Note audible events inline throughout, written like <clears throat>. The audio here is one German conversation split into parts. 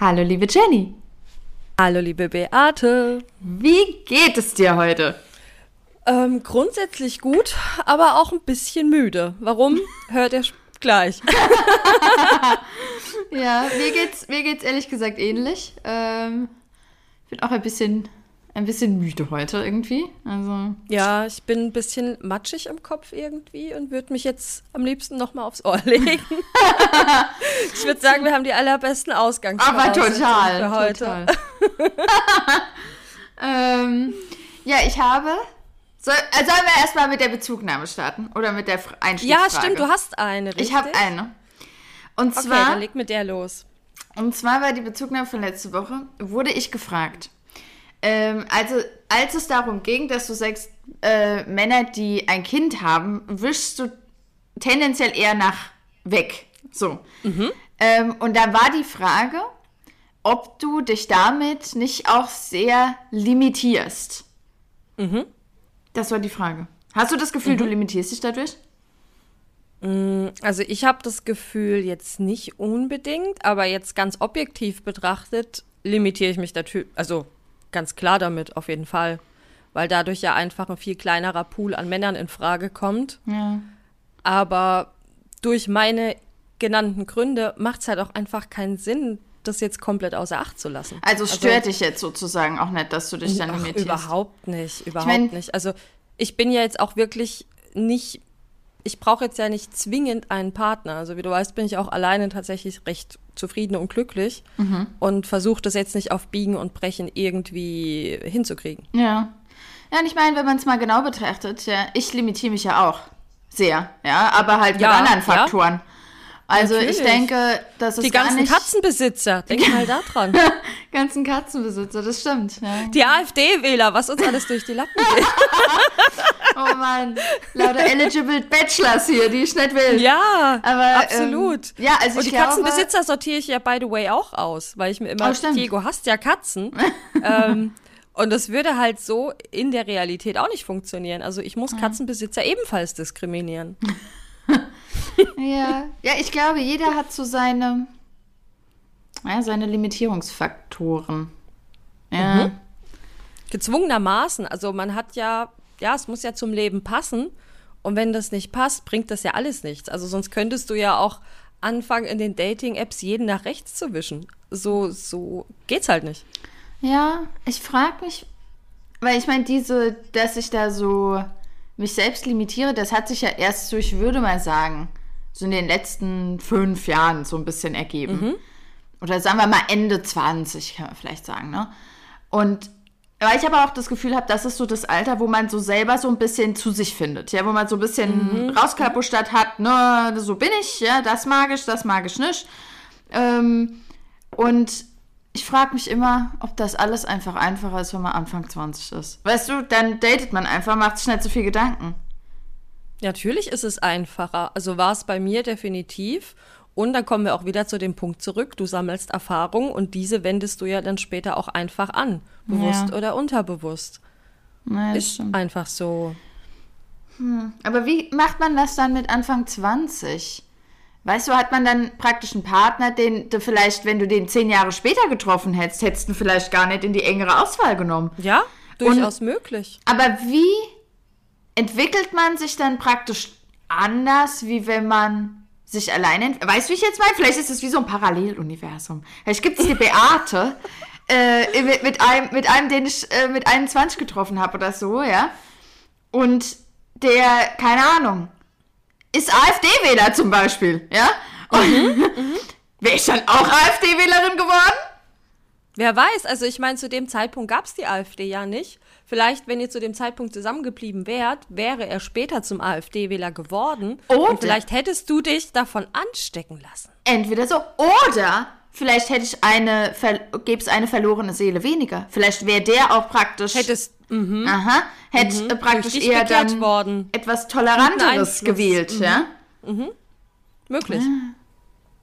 Hallo, liebe Jenny. Hallo, liebe Beate. Wie geht es dir heute? Ähm, grundsätzlich gut, aber auch ein bisschen müde. Warum? <laughs> Hört ihr gleich. <laughs> ja, mir geht's, mir geht's ehrlich gesagt ähnlich. Ähm, ich bin auch ein bisschen ein bisschen müde heute irgendwie. Also ja, ich bin ein bisschen matschig im Kopf irgendwie und würde mich jetzt am liebsten noch mal aufs Ohr <laughs> legen. ich würde sagen, wir haben die allerbesten Ausgangsvoraussetzungen Aber total, für heute. Total. <laughs> ähm, ja, ich habe. Soll, äh, sollen wir erstmal mit der Bezugnahme starten oder mit der Einstiegsfrage? Ja, stimmt, du hast eine, richtig? Ich habe eine. Und okay, zwar. dann leg mit der los. Und zwar war die Bezugnahme von letzte Woche, wurde ich gefragt. Ähm, also, als es darum ging, dass du sagst, äh, Männer, die ein Kind haben, wischst du tendenziell eher nach weg. So. Mhm. Ähm, und da war die Frage, ob du dich damit nicht auch sehr limitierst. Mhm. Das war die Frage. Hast du das Gefühl, mhm. du limitierst dich dadurch? Mm, also ich habe das Gefühl jetzt nicht unbedingt, aber jetzt ganz objektiv betrachtet limitiere ich mich natürlich, also ganz klar damit, auf jeden Fall. Weil dadurch ja einfach ein viel kleinerer Pool an Männern in Frage kommt. Ja. Aber durch meine genannten Gründe macht es halt auch einfach keinen Sinn, das jetzt komplett außer Acht zu lassen. Also stört also, dich jetzt sozusagen auch nicht, dass du dich dann limitierst? Überhaupt nicht, überhaupt ich mein, nicht. Also ich bin ja jetzt auch wirklich nicht ich brauche jetzt ja nicht zwingend einen Partner. Also wie du weißt, bin ich auch alleine tatsächlich recht zufrieden und glücklich mhm. und versuche das jetzt nicht auf Biegen und Brechen irgendwie hinzukriegen. Ja. Ja, und ich meine, wenn man es mal genau betrachtet, ja, ich limitiere mich ja auch sehr, ja, aber halt mit ja, anderen Faktoren. Ja. Also Natürlich. ich denke, dass es Die ganzen nicht Katzenbesitzer, denk mal da dran. <laughs> ganzen Katzenbesitzer, das stimmt. Ja. Die AfD-Wähler, was uns alles durch die Lappen geht. <laughs> oh Mann, lauter eligible Bachelors hier, die ich nicht will. Ja, Aber, absolut. Ähm, ja, also Und die glaube, Katzenbesitzer sortiere ich ja by the way auch aus, weil ich mir immer, oh, Diego, hast ja Katzen. <laughs> ähm, und das würde halt so in der Realität auch nicht funktionieren. Also ich muss Katzenbesitzer ebenfalls diskriminieren. <laughs> ja. ja, ich glaube, jeder hat so seine, ja, seine Limitierungsfaktoren. Ja. Mhm. Gezwungenermaßen. Also man hat ja, ja, es muss ja zum Leben passen. Und wenn das nicht passt, bringt das ja alles nichts. Also sonst könntest du ja auch anfangen, in den Dating-Apps jeden nach rechts zu wischen. So, so geht's halt nicht. Ja, ich frage mich, weil ich meine, diese, dass ich da so mich selbst limitiere, das hat sich ja erst so, ich würde mal sagen, so in den letzten fünf Jahren so ein bisschen ergeben. Mhm. Oder sagen wir mal Ende 20, kann man vielleicht sagen, ne? Und weil ich aber auch das Gefühl habe, das ist so das Alter, wo man so selber so ein bisschen zu sich findet, ja, wo man so ein bisschen mhm. Rauskapustert hat, ne, so bin ich, ja, das mag ich, das mag ich nicht. Ähm, und ich frage mich immer, ob das alles einfach einfacher ist, wenn man Anfang 20 ist. Weißt du, dann datet man einfach, macht sich nicht so viel Gedanken. Natürlich ist es einfacher. Also war es bei mir definitiv. Und dann kommen wir auch wieder zu dem Punkt zurück. Du sammelst Erfahrung und diese wendest du ja dann später auch einfach an. Bewusst ja. oder unterbewusst. Naja, ist stimmt. einfach so. Hm. Aber wie macht man das dann mit Anfang 20? Weißt du, hat man dann praktisch einen Partner, den du vielleicht, wenn du den zehn Jahre später getroffen hättest, hättest du vielleicht gar nicht in die engere Auswahl genommen. Ja, durchaus Und, möglich. Aber wie entwickelt man sich dann praktisch anders, wie wenn man sich alleine. Weißt du, wie ich jetzt meine? Vielleicht ist es wie so ein Paralleluniversum. Vielleicht gibt es die Beate <laughs> äh, mit, mit, einem, mit einem, den ich äh, mit 21 getroffen habe oder so, ja. Und der, keine Ahnung, ist AfD-Wähler zum Beispiel, ja? Und mhm. <laughs> wäre ich dann auch AfD-Wählerin geworden? Wer weiß, also ich meine, zu dem Zeitpunkt gab es die AfD ja nicht. Vielleicht, wenn ihr zu dem Zeitpunkt zusammengeblieben wärt, wäre er später zum AfD-Wähler geworden. Oder und vielleicht hättest du dich davon anstecken lassen. Entweder so, oder vielleicht hätte ich eine, gäbe es eine verlorene Seele weniger. Vielleicht wäre der auch praktisch. Hättest Mhm. Aha. Hätte mhm. praktisch eher dann worden. etwas Toleranteres gewählt, mhm. ja? Mhm. Möglich. Ja.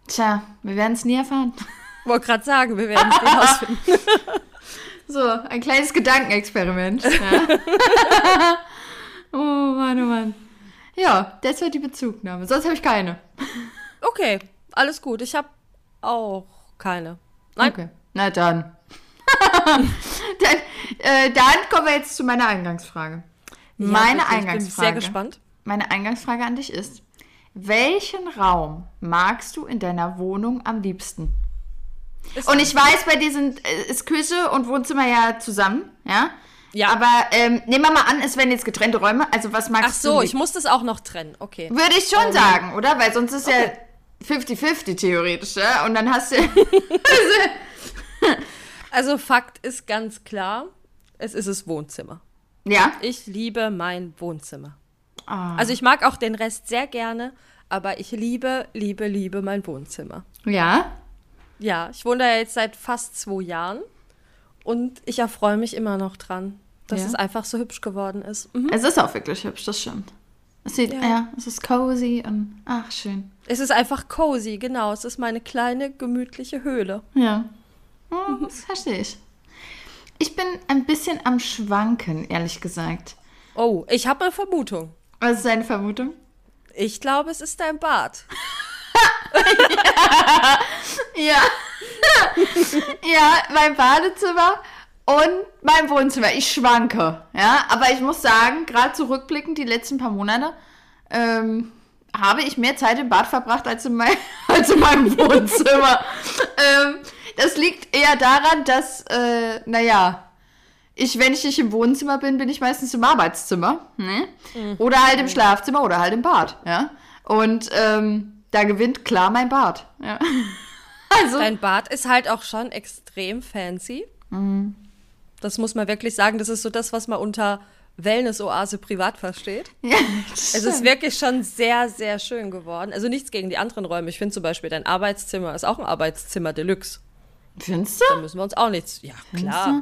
Tja, wir werden es nie erfahren. Wollte gerade sagen, wir werden es nie <laughs> herausfinden. So, ein kleines Gedankenexperiment. Ja. <laughs> oh Mann, oh Mann. Ja, das war die Bezugnahme. Sonst habe ich keine. Okay, alles gut. Ich habe auch keine. Nein. Okay. Na dann. <laughs> dann, äh, dann kommen wir jetzt zu meiner Eingangsfrage. Ja, meine bitte, Eingangsfrage. Ich bin sehr gespannt. Meine Eingangsfrage an dich ist: Welchen Raum magst du in deiner Wohnung am liebsten? Ist Und ich weiß, bei dir sind, äh, ist Küche und Wohnzimmer ja zusammen, ja? Ja. Aber ähm, nehmen wir mal an, es wären jetzt getrennte Räume. Also was magst Ach so, du? ich muss das auch noch trennen. Okay. Würde ich schon sagen, oder? Weil sonst ist Okay. ja 50-50 theoretisch, ja? Und dann hast du. <laughs> Also Fakt ist ganz klar, es ist das Wohnzimmer. ja? Ich liebe mein Wohnzimmer. Ah. Also ich mag auch den Rest sehr gerne, aber ich liebe, liebe, liebe mein Wohnzimmer. Ja? Ja, ich wohne da jetzt seit fast zwei Jahren und ich erfreue mich immer noch dran, dass Ja. es einfach so hübsch geworden ist. Mhm. Es ist auch wirklich hübsch, das stimmt. Es sieht, ja, Ja. es ist cozy und ach, schön. Es ist einfach cozy, genau. Es ist meine kleine, gemütliche Höhle. Ja. Hm, Das verstehe ich. Ich bin ein bisschen am Schwanken, ehrlich gesagt. Oh, ich habe eine Vermutung. Was ist deine Vermutung? Ich glaube, es ist dein Bart. <laughs> <laughs> Ja. Ja, mein Badezimmer und mein Wohnzimmer. Ich schwanke. Ja, aber ich muss sagen, gerade zurückblickend die letzten paar Monate, ähm, habe ich mehr Zeit im Bad verbracht als in, mein, <laughs> als in meinem Wohnzimmer. ähm, das liegt eher daran, dass, äh, naja, ich, wenn ich nicht im Wohnzimmer bin, bin ich meistens im Arbeitszimmer. Ne? Oder halt im Schlafzimmer oder halt im Bad. Ja? Und ähm, da gewinnt klar mein Bad. Ja. Also, Dein Bad ist halt auch schon extrem fancy. Mhm. Das muss man wirklich sagen. Das ist so das, was man unter Wellness-Oase privat versteht. <laughs> ja, Es ist wirklich schon sehr, sehr schön geworden. Also nichts gegen die anderen Räume. Ich finde zum Beispiel, dein Arbeitszimmer ist auch ein Arbeitszimmer Deluxe. Findest Da du? müssen wir uns auch nichts. Ja, klar. Findest du?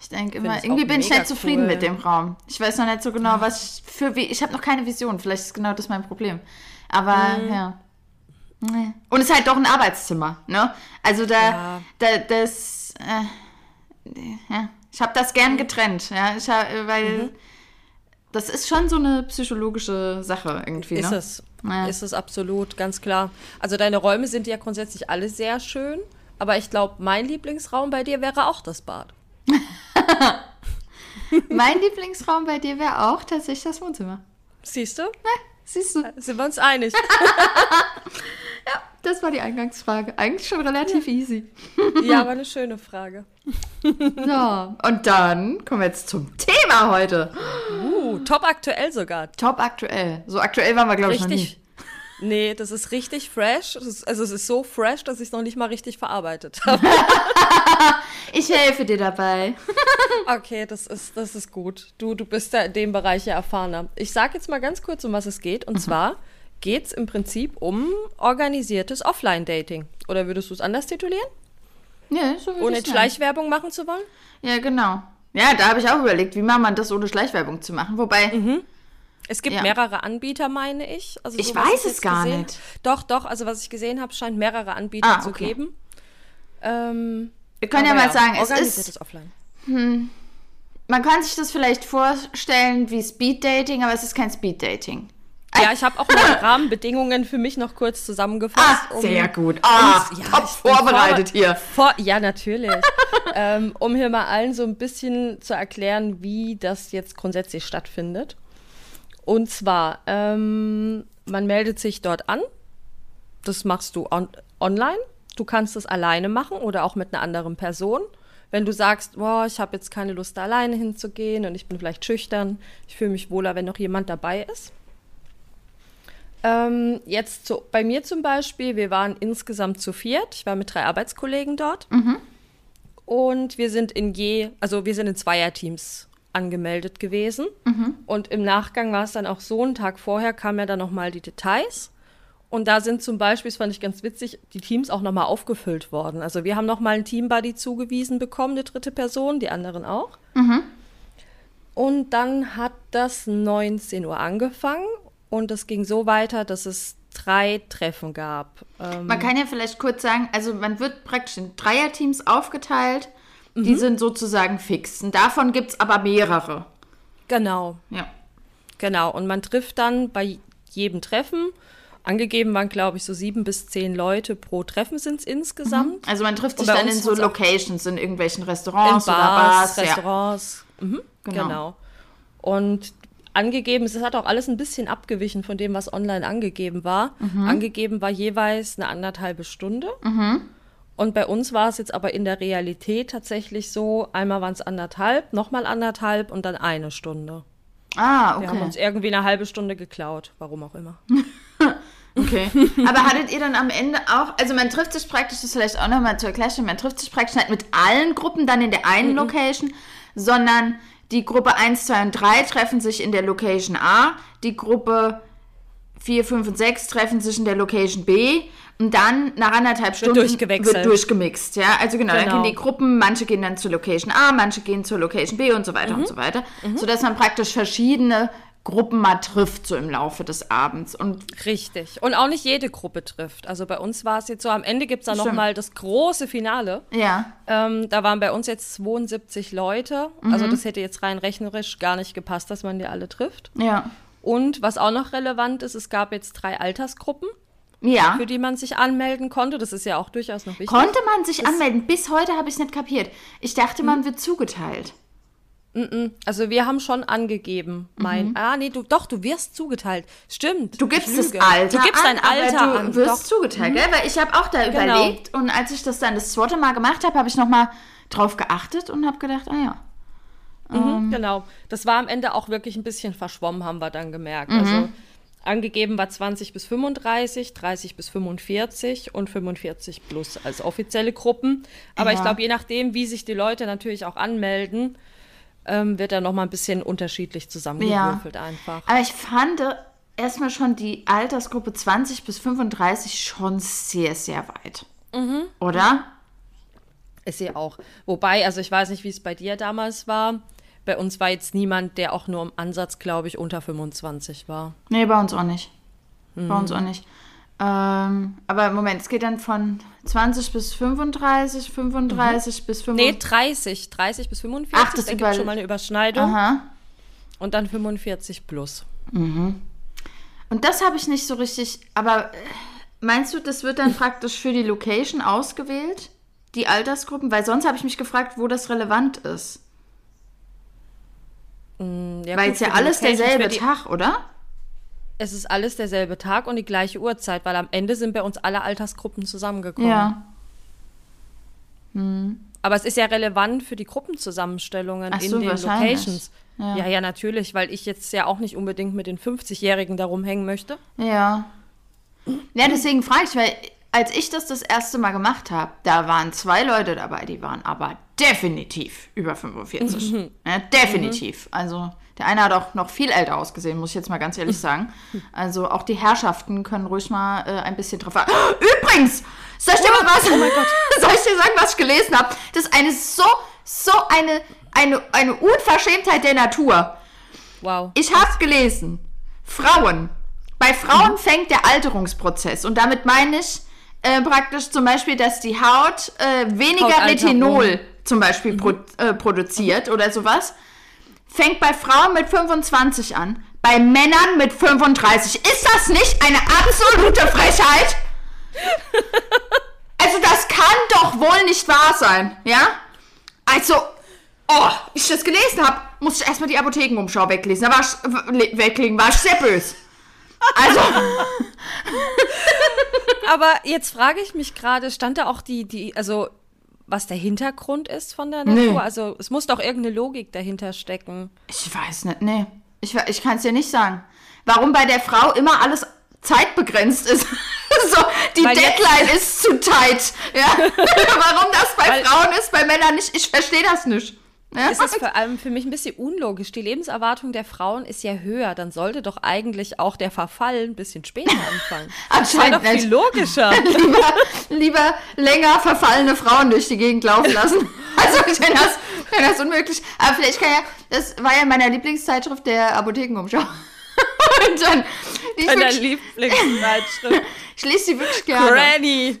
Ich denke immer, irgendwie bin ich nicht zufrieden cool. mit dem Raum. Ich weiß noch nicht so genau, was ich für wie. Ich habe noch keine Vision. Vielleicht ist genau das mein Problem. Aber Mhm. ja. Nee. Und es ist halt doch ein Arbeitszimmer, ne? Also da, Ja. da das, äh, ja. Ich habe das gern getrennt, ja. Ich hab, weil Mhm. das ist schon so eine psychologische Sache irgendwie, Ist ne? es. Ja. Ist es absolut, ganz klar. Also deine Räume sind ja grundsätzlich alle sehr schön. Aber ich glaube, mein Lieblingsraum bei dir wäre auch das Bad. <laughs> Mein Lieblingsraum bei dir wäre auch tatsächlich das Wohnzimmer. Siehst du? Siehst du? Sind wir uns einig? <laughs> <laughs> Das war die Eingangsfrage. Eigentlich schon relativ easy. ja, aber eine <laughs> schöne Frage. So, und dann kommen wir jetzt zum Thema heute. Uh, top aktuell sogar. Top aktuell. So aktuell waren wir, glaube ich, noch Richtig. nie. Nee, das ist richtig fresh. Ist, also es ist so fresh, dass ich es noch nicht mal richtig verarbeitet habe. <laughs> Ich helfe dir dabei. <laughs> Okay, das ist, das ist gut. Du, du bist ja in dem Bereich ja erfahrener. Ich sage jetzt mal ganz kurz, um was es geht. Und zwar geht es im Prinzip um organisiertes Offline-Dating. Oder würdest du es anders titulieren? Ja, so würde Ohne ich. Schleichwerbung machen zu wollen? Ja, genau. Ja, da habe ich auch überlegt, wie macht man das, ohne Schleichwerbung zu machen. Wobei, Es gibt Ja. mehrere Anbieter, meine ich. Also Ich so, weiß es jetzt gar gesehen- nicht. Doch, doch. Also was ich gesehen habe, scheint mehrere Anbieter Ah, zu okay. geben. Ähm, wir können ja mal sagen, es ist, Offline. man kann sich das vielleicht vorstellen wie Speed-Dating, aber es ist kein Speed-Dating. Ja, ich habe auch mal Rahmenbedingungen für mich noch kurz zusammengefasst. Ah, sehr gut. Ah, um- ja, top ich vorbereitet hier. Vor, ja, natürlich. <laughs> ähm, um hier mal allen so ein bisschen zu erklären, wie das jetzt grundsätzlich stattfindet. Und zwar, ähm, man meldet sich dort an. Das machst du on online. Du kannst es alleine machen oder auch mit einer anderen Person. Wenn du sagst, boah, ich habe jetzt keine Lust, da alleine hinzugehen und ich bin vielleicht schüchtern, ich fühle mich wohler, wenn noch jemand dabei ist. Ähm, jetzt zu, bei mir zum Beispiel, wir waren insgesamt zu viert. Ich war mit drei Arbeitskollegen dort. Und wir sind in je, also wir sind in Zweierteams angemeldet gewesen. Und im Nachgang war es dann auch so, einen Tag vorher kamen ja dann nochmal die Details. Und da sind zum Beispiel, das fand ich ganz witzig, die Teams auch nochmal aufgefüllt worden. Also wir haben nochmal einen Teambuddy zugewiesen bekommen, eine dritte Person, die anderen auch. Und dann hat das 19 Uhr angefangen und es ging so weiter, dass es drei Treffen gab. Ähm, Man kann ja vielleicht kurz sagen, also man wird praktisch in Dreierteams aufgeteilt. Mhm. Die sind sozusagen fix. Und davon gibt es aber mehrere. genau, Ja. genau. Und man trifft dann bei jedem Treffen Angegeben waren, glaube ich, so sieben bis zehn Leute pro Treffen sind es insgesamt. Also man trifft sich dann in so Locations, in irgendwelchen Restaurants in Bars, oder Bars. Restaurants. Ja. Mhm, genau. genau. Und angegeben, es hat auch alles ein bisschen abgewichen von dem, was online angegeben war. Mhm. Angegeben war jeweils eine anderthalbe Stunde. Mhm. Und bei uns war es jetzt aber in der Realität tatsächlich so, einmal waren es anderthalb, nochmal anderthalb und dann eine Stunde. Ah, okay. Wir haben uns irgendwie eine halbe Stunde geklaut, warum auch immer. <laughs> Okay. Aber hattet ihr dann am Ende auch, also man trifft sich praktisch, das vielleicht auch nochmal zur Erklärung, man trifft sich praktisch nicht mit allen Gruppen dann in der einen mhm. Location, sondern die Gruppe 1, 2 und 3 treffen sich in der Location A, die Gruppe 4, 5 und 6 treffen sich in der Location B und dann nach anderthalb Stunden wird, wird durchgemixt. Ja? Also genau, genau, dann gehen die Gruppen, manche gehen dann zur Location A, manche gehen zur Location B und so weiter mhm. und so weiter, mhm. sodass man praktisch verschiedene Gruppen mal trifft, so im Laufe des Abends. Und Richtig. Und auch nicht jede Gruppe trifft. Also bei uns war es jetzt so, am Ende gibt es dann nochmal das große Finale. Ja. Ähm, da waren bei uns jetzt 72 Leute. Mhm. Also das hätte jetzt rein rechnerisch gar nicht gepasst, dass man die alle trifft. Ja. Und was auch noch relevant ist, es gab jetzt drei Altersgruppen. Ja. Für die man sich anmelden konnte. Das ist ja auch durchaus noch wichtig. Konnte man sich das anmelden? Bis heute habe ich es nicht kapiert. Ich dachte, man hm. wird zugeteilt. Also wir haben schon angegeben, mein, mhm. ah nee, du, doch, du wirst zugeteilt. Stimmt. Du gibst das Alter Du gibst dein Alter aber du an. wirst doch. zugeteilt, mhm. gell? Weil ich habe auch da genau. überlegt und als ich das dann das zweite Mal gemacht habe, habe ich nochmal drauf geachtet und habe gedacht, ah ja. Mhm, ähm. Genau. Das war am Ende auch wirklich ein bisschen verschwommen, haben wir dann gemerkt. Mhm. Also angegeben war 20 bis 35, 30 bis 45 und 45 plus als offizielle Gruppen. Aber ja. ich glaube, je nachdem, wie sich die Leute natürlich auch anmelden, ähm, wird er noch mal ein bisschen unterschiedlich zusammengewürfelt ja. einfach. Aber ich fand erstmal schon die Altersgruppe 20 bis 35 schon sehr, sehr weit. Mhm. Oder? Ist sie auch. Wobei, also ich weiß nicht, wie es bei dir damals war. Bei uns war jetzt niemand, der auch nur im Ansatz, glaube ich, unter 25 war. Nee, bei uns auch nicht. Mhm. Bei uns auch nicht. Ähm, aber Moment, es geht dann von 20 bis 35, 35 mhm. bis 35. Nee, 30. 30 bis 45. Ach, das gibt schon mal eine Überschneidung. Aha. Und dann 45 plus. Mhm. Und das habe ich nicht so richtig. Aber äh, meinst du, das wird dann <laughs> praktisch für die Location ausgewählt? Die Altersgruppen? Weil sonst habe ich mich gefragt, wo das relevant ist. Mm, ja, Weil es ja alles derselbe Tag, oder? es ist alles derselbe Tag und die gleiche Uhrzeit, weil am Ende sind bei uns alle Altersgruppen zusammengekommen. Ja. Hm. Aber es ist ja relevant für die Gruppenzusammenstellungen Ach in so, den Locations. Ja. ja. ja, natürlich, weil ich jetzt ja auch nicht unbedingt mit den 50-Jährigen da rumhängen möchte. Ja. Ja, deswegen frage ich, weil als ich das das erste Mal gemacht habe, da waren zwei Leute dabei, die waren aber definitiv über 45. Mhm. Ja, definitiv. Mhm. Also der eine hat auch noch viel älter ausgesehen, muss ich jetzt mal ganz ehrlich <laughs> sagen. Also auch die Herrschaften können ruhig mal äh, ein bisschen drauf. <gasps> Übrigens, soll ich dir mal was? Oh mein Gott. <laughs> soll ich dir sagen, was ich gelesen habe? Das ist eine so, so eine, eine, eine Unverschämtheit der Natur. Wow. Ich habe gelesen, Frauen. Bei Frauen mhm. fängt der Alterungsprozess. Und damit meine ich, äh, praktisch zum Beispiel, dass die Haut äh, weniger Retinol zum Beispiel mhm. pro, äh, produziert oder sowas. Fängt bei Frauen mit 25 an, bei Männern mit 35. Ist das nicht eine absolute Frechheit? <laughs> Also das kann doch wohl nicht wahr sein, ja? Also, oh, ich das gelesen habe, muss ich erstmal die Apothekenumschau weglesen. Da war ich, weglegen, war ich sehr böse. Also. <laughs> Aber jetzt frage ich mich gerade, stand da auch die, die, also was der Hintergrund ist von der Natur? Nee. Also es muss doch irgendeine Logik dahinter stecken. Ich weiß nicht, nee. Ich, ich kann es dir nicht sagen. Warum bei der Frau immer alles zeitbegrenzt ist. <laughs> so, die Weil Deadline ist zu tight. Ja? <laughs> Warum das bei Weil Frauen ist, bei Männern nicht, ich verstehe das nicht. Es ist vor allem für mich ein bisschen unlogisch. Die Lebenserwartung der Frauen ist ja höher. Dann sollte doch eigentlich auch der Verfall ein bisschen später <laughs> anfangen. Anscheinend das doch viel logischer. <laughs> lieber, lieber länger verfallene Frauen durch die Gegend laufen lassen. <laughs> Also ich finde das, find das unmöglich. Aber vielleicht kann ja, das war ja in meiner Lieblingszeitschrift der Apothekenumschau. <laughs> Und dann, die Deiner Lieblingszeitschrift. <laughs> ich lese sie wirklich gerne. Granny. <laughs>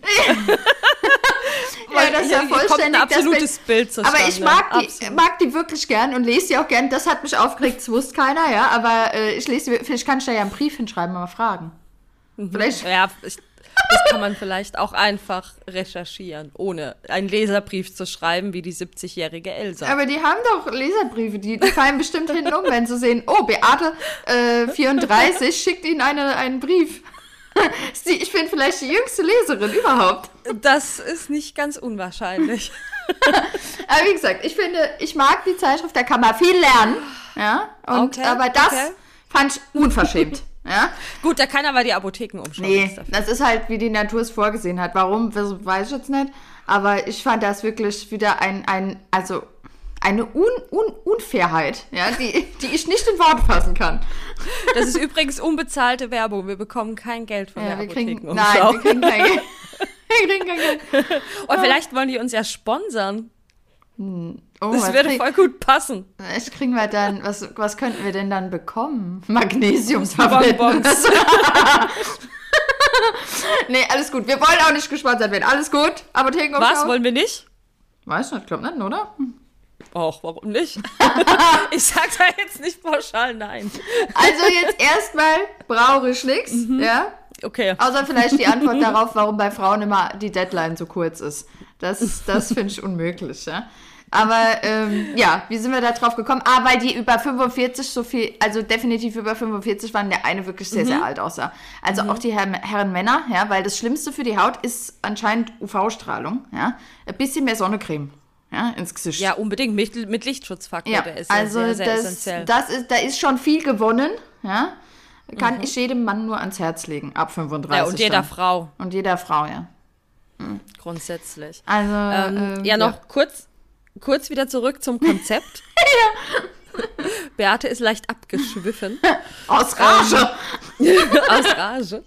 ja, das ist ja vollständig. Ein absolutes Bild zustande. Aber ich mag die, mag die wirklich gern und lese sie auch gern. Das hat mich aufgeregt, das wusste keiner, ja. Aber äh, ich lese sie, vielleicht kann ich da ja einen Brief hinschreiben, mal fragen. Mhm. Vielleicht. Ja, ich, das kann man vielleicht auch einfach recherchieren, ohne einen Leserbrief zu schreiben, wie die 70-jährige Elsa. Aber die haben doch Leserbriefe, die, die fallen bestimmt hinten um, wenn sie sehen, oh, Beate äh, 34 schickt ihnen eine, einen Brief. <laughs> ich bin vielleicht die jüngste Leserin überhaupt. Das ist nicht ganz unwahrscheinlich. <laughs> aber wie gesagt, ich finde, ich mag die Zeitschrift, da kann man viel lernen. Ja, und, okay, aber das okay. fand ich unverschämt. Ja? Gut, da kann aber die Apotheken umschauen. Nee, das ist halt, wie die Natur es vorgesehen hat. Warum, weiß ich jetzt nicht. Aber ich fand das wirklich wieder ein, ein also eine Un Un Unfairheit, ja, die, <laughs> die ich nicht in Worte fassen kann. Das ist übrigens unbezahlte Werbung. Wir bekommen kein Geld von ja, der Apotheken. Nein, wir kriegen kein Geld. <laughs> wir kriegen kein Geld. Und vielleicht wollen die uns ja sponsern. Hm. Oh, das würde krieg, voll gut passen. Was kriegen wir dann, was, was könnten wir denn dann bekommen? <laughs> Magnesiumtabletten. <laughs> nee, alles gut. Wir wollen auch nicht gesponsert werden. Alles gut. Apotheken Was, wollen wir nicht? Weiß nicht, glaub nicht, oder? Och, warum nicht? <laughs> ich sag da jetzt nicht pauschal nein. Also jetzt erstmal brauche ich nichts, mhm. ja? Okay. Außer vielleicht die Antwort darauf, warum bei Frauen immer die Deadline so kurz ist. Das, das finde ich unmöglich, ja. Aber ähm, ja, wie sind wir da drauf gekommen? Ah, weil die über 45 so viel, also definitiv über 45 waren, der eine wirklich sehr, mhm. sehr alt aussah. Also mhm. auch die Herren, Herren Männer, ja, weil das Schlimmste für die Haut ist anscheinend UV-Strahlung, ja. Ein bisschen mehr Sonnencreme. Ja, ins Gesicht. Ja, unbedingt mit, mit Lichtschutzfaktor, ja, der ist also sehr, sehr das, essentiell. Das ist, da ist schon viel gewonnen, ja. Kann mhm. ich jedem Mann nur ans Herz legen, ab 35. Ja, und jeder dann. Frau. Und jeder Frau, ja. Mhm. Grundsätzlich. Also, ähm, äh, ja, noch ja. kurz kurz wieder zurück zum Konzept. <laughs> ja. Beate ist leicht abgeschwiffen. Aus Rage. Ähm, <laughs> aus Rage.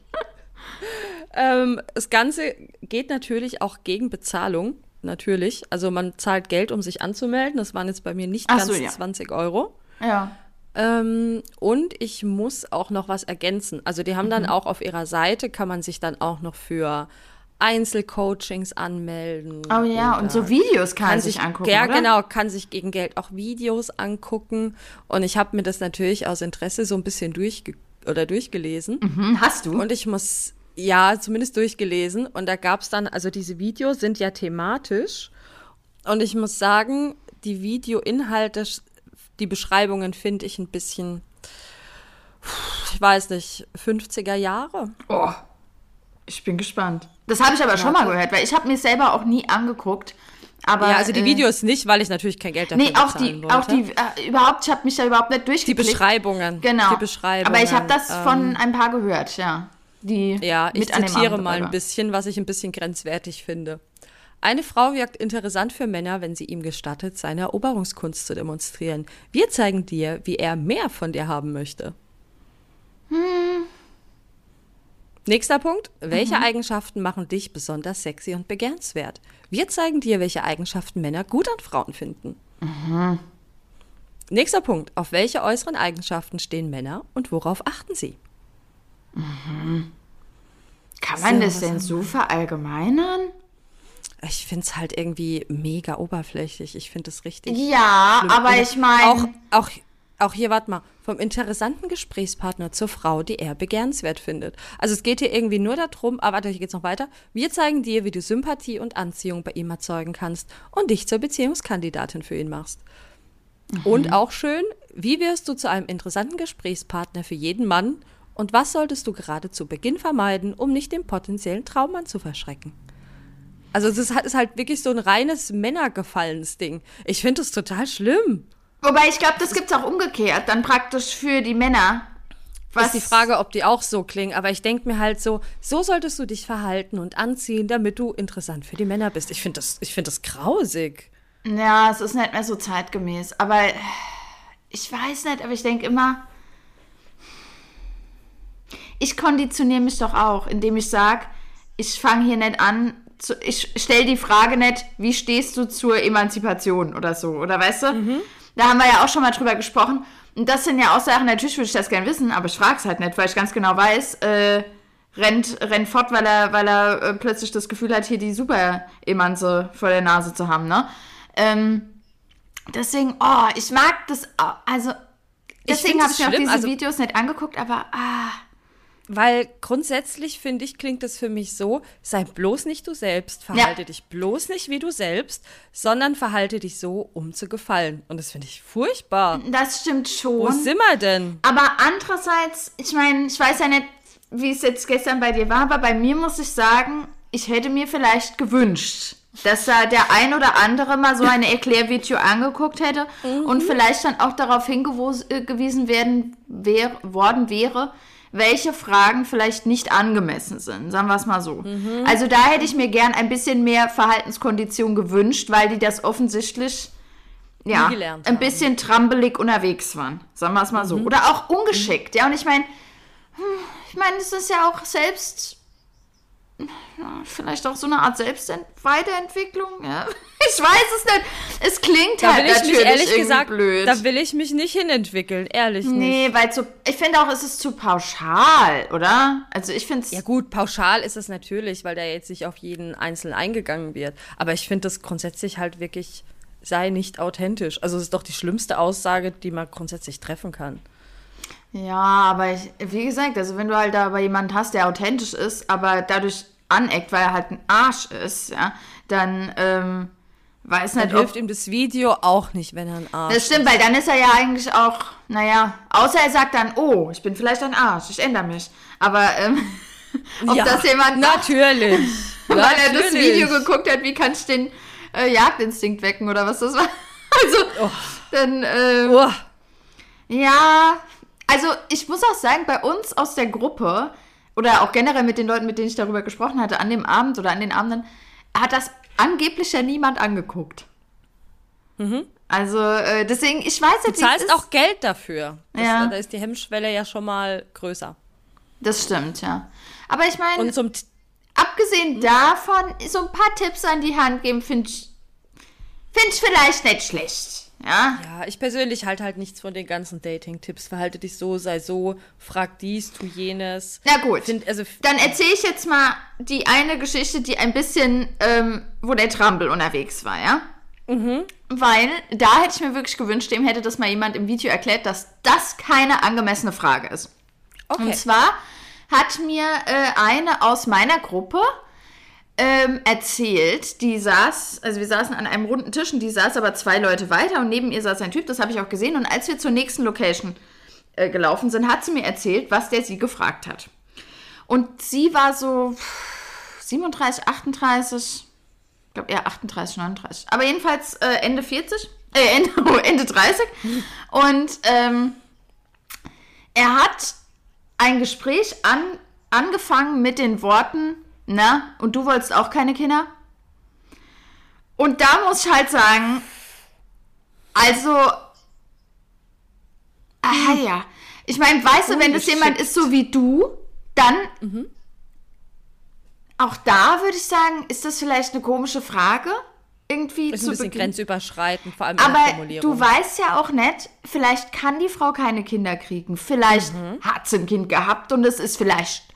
Ähm, das Ganze geht natürlich auch gegen Bezahlung. Natürlich. Also man zahlt Geld, um sich anzumelden. Das waren jetzt bei mir nicht Ach ganz so, ja. 20 Euro. Ja. Ähm, und ich muss auch noch was ergänzen. Also die haben dann mhm. auch auf ihrer Seite, kann man sich dann auch noch für Einzelcoachings anmelden. Oh ja, und, so Videos kann, kann sich angucken. Ja, oder? genau, kann sich gegen Geld auch Videos angucken. Und ich habe mir das natürlich aus Interesse so ein bisschen durchge oder durchgelesen. Mhm, hast du? Und ich muss, ja, zumindest durchgelesen. Und da gab es dann, also diese Videos sind ja thematisch. Und ich muss sagen, die Videoinhalte, die Beschreibungen finde ich ein bisschen, ich weiß nicht, 50er Jahre. Oh. Ich bin gespannt. Das habe ich aber schon mal gehört, weil ich habe mir selber auch nie angeguckt. Aber, ja, also die äh, Videos nicht, weil ich natürlich kein Geld dafür nee, auch die, wollte. auch die, äh, überhaupt, ich habe mich da überhaupt nicht durchgeklickt. Die Beschreibungen. Genau. Die Beschreibungen. Aber ich habe das ähm, von ein paar gehört, ja. Die ja, ich zitiere mal ein bisschen, was ich ein bisschen grenzwertig finde. Eine Frau wirkt interessant für Männer, wenn sie ihm gestattet, seine Eroberungskunst zu demonstrieren. Wir zeigen dir, wie er mehr von dir haben möchte. Hm. Nächster Punkt. Welche mhm. Eigenschaften machen dich besonders sexy und begehrenswert? Wir zeigen dir, welche Eigenschaften Männer gut an Frauen finden. Mhm. Nächster Punkt. Auf welche äußeren Eigenschaften stehen Männer und worauf achten sie? Mhm. Kann man so, das denn so verallgemeinern? Ich finde es halt irgendwie mega oberflächlich. Ich finde es richtig. Ja, aber ich meine. Auch, auch auch hier, warte mal, vom interessanten Gesprächspartner zur Frau, die er begehrenswert findet. Also es geht hier irgendwie nur darum, aber warte, hier geht's noch weiter. Wir zeigen dir, wie du Sympathie und Anziehung bei ihm erzeugen kannst und dich zur Beziehungskandidatin für ihn machst. Mhm. Und auch schön, wie wirst du zu einem interessanten Gesprächspartner für jeden Mann und was solltest du gerade zu Beginn vermeiden, um nicht den potenziellen Traummann zu verschrecken? Also es ist halt wirklich so ein reines Männergefallensding. Ich finde es total schlimm. Wobei ich glaube, das gibt es auch umgekehrt, dann praktisch für die Männer. Was ist die Frage, ob die auch so klingen, aber ich denke mir halt so, so solltest du dich verhalten und anziehen, damit du interessant für die Männer bist. Ich finde das, find das grausig. Ja, es ist nicht mehr so zeitgemäß, aber ich weiß nicht, aber ich denke immer, ich konditioniere mich doch auch, indem ich sage, ich fange hier nicht an, zu, ich stelle die Frage nicht, wie stehst du zur Emanzipation oder so, oder weißt du? Mhm. Da haben wir ja auch schon mal drüber gesprochen. Und das sind ja auch Sachen, natürlich würde ich das gerne wissen, aber ich frage es halt nicht, weil ich ganz genau weiß, äh, rennt, rennt fort, weil er, weil er äh, plötzlich das Gefühl hat, hier die Super-Emanze vor der Nase zu haben, ne? Ähm, deswegen, oh, ich mag das, also, deswegen habe ich mir auch diese also, Videos nicht angeguckt, aber, ah. Weil grundsätzlich finde ich, klingt das für mich so, sei bloß nicht du selbst, verhalte ja. dich bloß nicht wie du selbst, sondern verhalte dich so, um zu gefallen. Und das finde ich furchtbar. Das stimmt schon. Wo sind wir denn? Aber andererseits, ich meine, ich weiß ja nicht, wie es jetzt gestern bei dir war, aber bei mir muss ich sagen, ich hätte mir vielleicht gewünscht, dass da der ein oder andere mal so eine Erklärvideo angeguckt hätte mhm. und vielleicht dann auch darauf hingewiesen werden wär, worden wäre, welche Fragen vielleicht nicht angemessen sind, sagen wir es mal so. Mhm. Also da hätte ich mir gern ein bisschen mehr Verhaltenskondition gewünscht, weil die das offensichtlich ja, ein bisschen trampelig unterwegs waren, sagen wir es mal so. Mhm. Oder auch ungeschickt, ja. Und ich meine, hm, ich meine, es ist ja auch selbst vielleicht auch so eine Art Selbstweiterentwicklung. Ja. <laughs> Ich weiß es nicht. Es klingt da halt natürlich ehrlich gesagt, blöd. Da will ich mich nicht hinentwickeln, ehrlich nicht. Nee, weil zu, ich finde auch, es ist zu pauschal, oder? Also ich finde es. Ja gut, pauschal ist es natürlich, weil da jetzt nicht auf jeden Einzelnen eingegangen wird. Aber ich finde das grundsätzlich halt wirklich sei nicht authentisch. Also es ist doch die schlimmste Aussage, die man grundsätzlich treffen kann. Ja, aber ich, wie gesagt, also wenn du halt da aber jemanden hast, der authentisch ist, aber dadurch aneckt, weil er halt ein Arsch ist, ja, dann ähm, weiß nicht. Dann hilft ihm das Video auch nicht, wenn er ein Arsch ist. Das stimmt, ist. weil dann ist er ja eigentlich auch, naja, außer er sagt dann, oh, ich bin vielleicht ein Arsch, ich ändere mich. Aber ähm, <laughs> ob ja, das jemand. Natürlich. <laughs> weil er das Video geguckt hat, wie kann ich den äh, Jagdinstinkt wecken oder was das war. <laughs> Also, oh. dann. Äh, oh. Ja, also ich muss auch sagen, bei uns aus der Gruppe oder auch generell mit den Leuten, mit denen ich darüber gesprochen hatte, an dem Abend oder an den Abenden, hat das angeblich ja niemand angeguckt. Mhm. Also äh, deswegen, ich weiß jetzt nicht. Du zahlst auch Geld dafür. Das, ja. Da ist die Hemmschwelle ja schon mal größer. Das stimmt, ja. Aber ich meine, abgesehen davon, so ein paar Tipps an die Hand geben, finde ich, find ich vielleicht nicht schlecht. Ja. Ja, ich persönlich halte halt nichts von den ganzen Dating-Tipps. Verhalte dich so, sei so, frag dies, tu jenes. Na gut. Find, also, Dann erzähle ich jetzt mal die eine Geschichte, die ein bisschen, ähm, wo der Trampel unterwegs war, ja? Mhm. Weil da hätte ich mir wirklich gewünscht, dem hätte das mal jemand im Video erklärt, dass das keine angemessene Frage ist. Okay. Und zwar hat mir äh, eine aus meiner Gruppe ähm, erzählt, die saß, also wir saßen an einem runden Tisch und die saß aber zwei Leute weiter und neben ihr saß ein Typ, das habe ich auch gesehen. Und als wir zur nächsten Location äh, gelaufen sind, hat sie mir erzählt, was der sie gefragt hat. Und sie war so 37, 38, ich glaube eher 38, 39, aber jedenfalls äh, Ende 40, äh, <laughs> Ende, oh, Ende 30. Und ähm, er hat ein Gespräch an, angefangen mit den Worten, na, und du wolltest auch keine Kinder? Und da muss ich halt sagen, also, ah ja. Ich meine, weißt du, wenn das jemand ist so wie du, dann mhm. auch da würde ich sagen, ist das vielleicht eine komische Frage? Irgendwie ist zu ein bisschen Beginn. grenzüberschreitend, vor allem Aber du weißt ja auch nicht, vielleicht kann die Frau keine Kinder kriegen. Vielleicht mhm. hat sie ein Kind gehabt und es ist vielleicht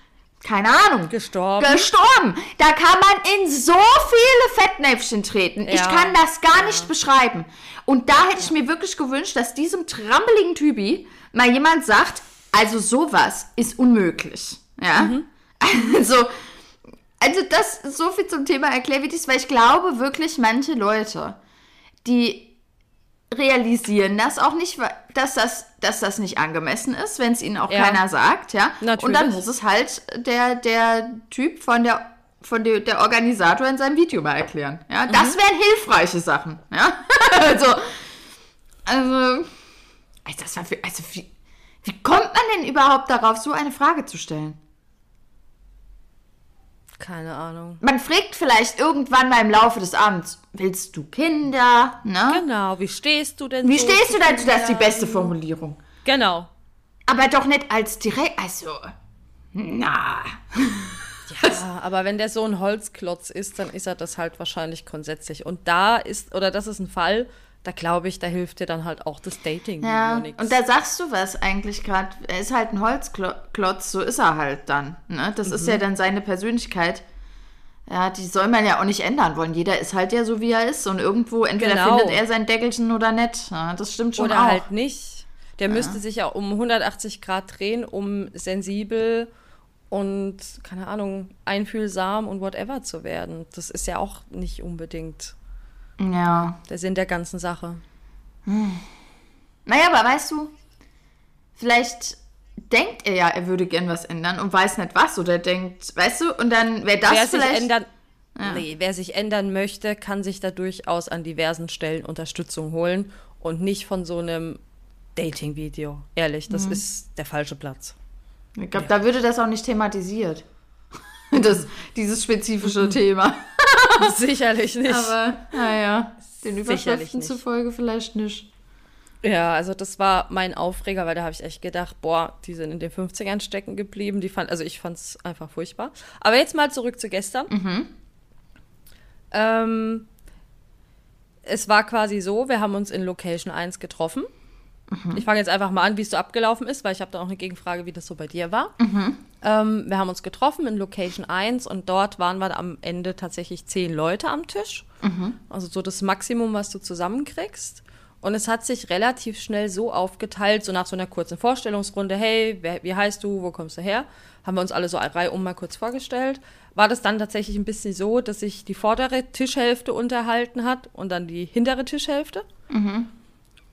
keine Ahnung. Gestorben. Gestorben. Da kann man in so viele Fettnäpfchen treten. Ja. Ich kann das gar ja. nicht beschreiben. Und da hätte ich mir wirklich gewünscht, dass diesem trampeligen Typi mal jemand sagt, also sowas ist unmöglich. Ja. Mhm. <laughs> Also, also das so viel zum Thema Erklärvideos, weil ich glaube wirklich manche Leute, die realisieren das auch nicht, dass das, dass das nicht angemessen ist, wenn es ihnen auch ja. keiner sagt, ja. Natürlich. Und dann muss es halt der, der Typ von der von der, der Organisator in seinem Video mal erklären. Ja, mhm. das wären hilfreiche Sachen. Ja, <laughs> also, also, das war für, also wie, wie kommt man denn überhaupt darauf, so eine Frage zu stellen? Keine Ahnung. Man fragt vielleicht irgendwann mal im Laufe des Abends, willst du Kinder? Ne? Genau, wie stehst du denn? Wie so stehst du dazu? Das ist die beste Formulierung. Genau. Aber doch nicht als direkt, also, na. Ja, aber wenn der so ein Holzklotz ist, dann ist er das halt wahrscheinlich grundsätzlich. Und da ist, oder das ist ein Fall, da glaube ich, da hilft dir dann halt auch das Dating. Ja, und da sagst du was eigentlich gerade. Er ist halt ein Holzklotz, so ist er halt dann. Ne? Das mhm. ist ja dann seine Persönlichkeit. Ja, die soll man ja auch nicht ändern wollen. Jeder ist halt ja so, wie er ist. Und irgendwo, entweder genau. findet er sein Deckelchen oder nicht. Ja, das stimmt schon oder auch. halt nicht. Der ja. müsste sich ja um 180 Grad drehen, um sensibel und, keine Ahnung, einfühlsam und whatever zu werden. Das ist ja auch nicht unbedingt ja. der Sinn der ganzen Sache. Hm. Naja, aber weißt du, vielleicht denkt er ja, er würde gern was ändern und weiß nicht was oder denkt, weißt du, und dann wäre das wer vielleicht... Sich ändern, ja. Nee, wer sich ändern möchte, kann sich da durchaus an diversen Stellen Unterstützung holen und nicht von so einem Dating-Video. Ehrlich, das mhm. ist der falsche Platz. Ich glaube, ja. da würde das auch nicht thematisiert. <laughs> Das, dieses spezifische Thema. <laughs> Sicherlich nicht. Aber, naja, den Überschriften zufolge vielleicht nicht. Ja, also das war mein Aufreger, weil da habe ich echt gedacht, boah, die sind in den 50ern stecken geblieben. Die fand, also ich fand es einfach furchtbar. Aber jetzt mal zurück zu gestern. Mhm. Ähm, es war quasi so, wir haben uns in Location 1 getroffen. Mhm. Ich fange jetzt einfach mal an, wie es so abgelaufen ist, weil ich habe da auch eine Gegenfrage, wie das so bei dir war. Mhm. Ähm, wir haben uns getroffen in Location 1 und dort waren wir am Ende tatsächlich zehn Leute am Tisch. Mhm. Also so das Maximum, was du zusammenkriegst. Und es hat sich relativ schnell so aufgeteilt, so nach so einer kurzen Vorstellungsrunde, hey, wer, wie heißt du, wo kommst du her? Haben wir uns alle so eine Reihe um mal kurz vorgestellt. War das dann tatsächlich ein bisschen so, dass sich die vordere Tischhälfte unterhalten hat und dann die hintere Tischhälfte? Mhm.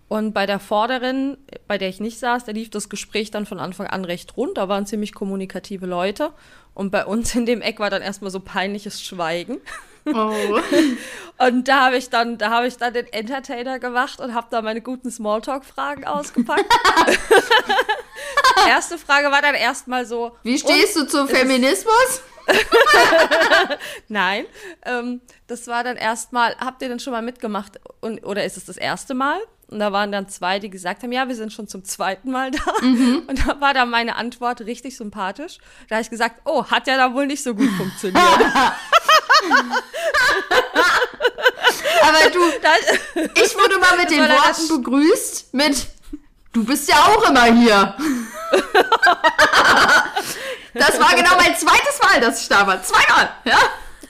Und bei der vorderen, bei der ich nicht saß, da lief das Gespräch dann von Anfang an recht rund. Da waren ziemlich kommunikative Leute. Und bei uns in dem Eck war dann erstmal so peinliches Schweigen. Oh. <laughs> und da habe ich dann, da habe ich dann den Entertainer gemacht und habe da meine guten Smalltalk-Fragen ausgepackt. <laughs> Erste Frage war dann erstmal so: Wie stehst du zum Feminismus? <laughs> Nein, ähm, das war dann erstmal, habt ihr denn schon mal mitgemacht und, oder ist es das erste Mal? Und da waren dann zwei, die gesagt haben, ja, wir sind schon zum zweiten Mal da. Mhm. <laughs> Und da war dann meine Antwort richtig sympathisch. Da habe ich gesagt, oh, hat ja da wohl nicht so gut funktioniert. <laughs> Aber du, <laughs> ich wurde mal mit den Worten begrüßt mit, du bist ja auch immer hier. das war genau mein zweites Mal, dass ich da war. Zweimal, ja.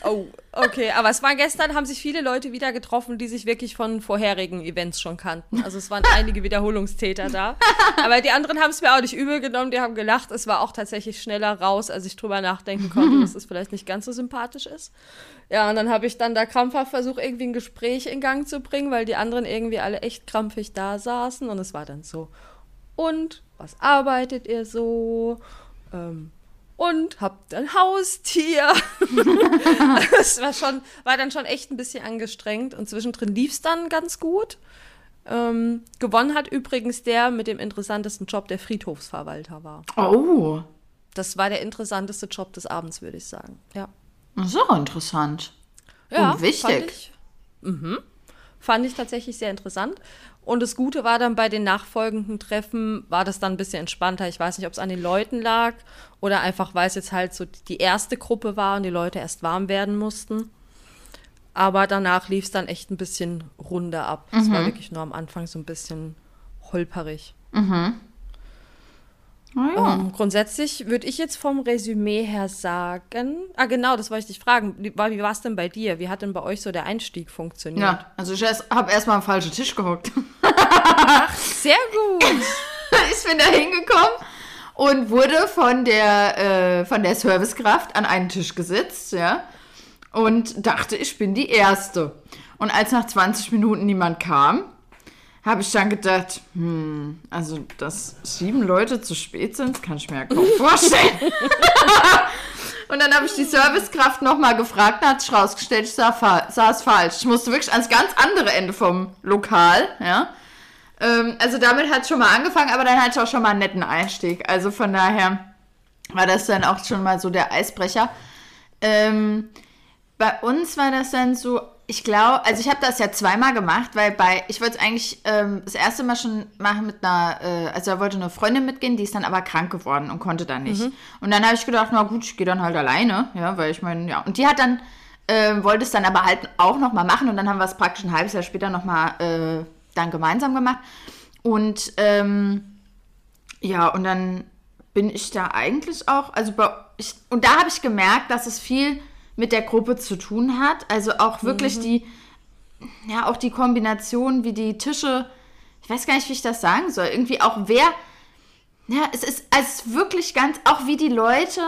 Oh, Okay, aber es waren gestern, haben sich viele Leute wieder getroffen, die sich wirklich von vorherigen Events schon kannten. Also es waren einige Wiederholungstäter da. Aber die anderen haben es mir auch nicht übel genommen, die haben gelacht. Es war auch tatsächlich schneller raus, als ich drüber nachdenken konnte, dass es vielleicht nicht ganz so sympathisch ist. Ja, und dann habe ich dann da krampfhaft versucht, irgendwie ein Gespräch in Gang zu bringen, weil die anderen irgendwie alle echt krampfig da saßen. Und es war dann so, und was arbeitet ihr so? Ähm, und habt ein Haustier. <laughs> das war schon, war dann schon echt ein bisschen angestrengt und zwischendrin lief es dann ganz gut. Ähm, gewonnen hat übrigens der mit dem interessantesten Job, der Friedhofsverwalter war. Oh. Das war der interessanteste Job des Abends, würde ich sagen. Ja. Das ist auch interessant. Ja, und wichtig. Fand ich, mhm, fand ich tatsächlich sehr interessant. Und das Gute war dann bei den nachfolgenden Treffen, war das dann ein bisschen entspannter. Ich weiß nicht, ob es an den Leuten lag oder einfach, weil es jetzt halt so die erste Gruppe war und die Leute erst warm werden mussten. Aber danach lief es dann echt ein bisschen runder ab. Es mhm. war wirklich nur am Anfang so ein bisschen holperig. Mhm. Oh ja. ähm, grundsätzlich würde ich jetzt vom Resümee her sagen, ah genau, das wollte ich dich fragen, wie, wie war es denn bei dir? Wie hat denn bei euch so der Einstieg funktioniert? Ja, also ich habe erstmal am falschen Tisch gehockt. Ach, sehr gut. <laughs> ich bin da hingekommen und wurde von der, äh, von der Servicekraft an einen Tisch gesetzt, ja, und dachte, ich bin die Erste. Und als nach 20 Minuten niemand kam, habe ich dann gedacht, hm, also dass sieben Leute zu spät sind, kann ich mir ja kaum <laughs> vorstellen. <laughs> und dann habe ich die Servicekraft nochmal gefragt, da hat sich rausgestellt, ich saß falsch. Ich musste wirklich ans ganz andere Ende vom Lokal, ja. Ähm, also damit hat es schon mal angefangen, aber dann hatte ich auch schon mal einen netten Einstieg. Also von daher war das dann auch schon mal so der Eisbrecher. Ähm, bei uns war das dann so, ich glaube, also ich habe das ja zweimal gemacht, weil bei, ich wollte es eigentlich ähm, das erste Mal schon machen mit einer, äh, also da wollte eine Freundin mitgehen, die ist dann aber krank geworden und konnte dann nicht. Mhm. Und dann habe ich gedacht, na gut, ich gehe dann halt alleine, ja, weil ich meine, ja. Und die hat dann, äh, wollte es dann aber halt auch nochmal machen und dann haben wir es praktisch ein halbes Jahr später nochmal äh, dann gemeinsam gemacht. Und ähm, ja, und dann bin ich da eigentlich auch, also bei, ich, und da habe ich gemerkt, dass es viel mit der Gruppe zu tun hat. Also auch wirklich mhm. die, ja, auch die Kombination, wie die Tische, ich weiß gar nicht, wie ich das sagen soll, irgendwie auch wer, ja, es ist, es ist wirklich ganz, auch wie die Leute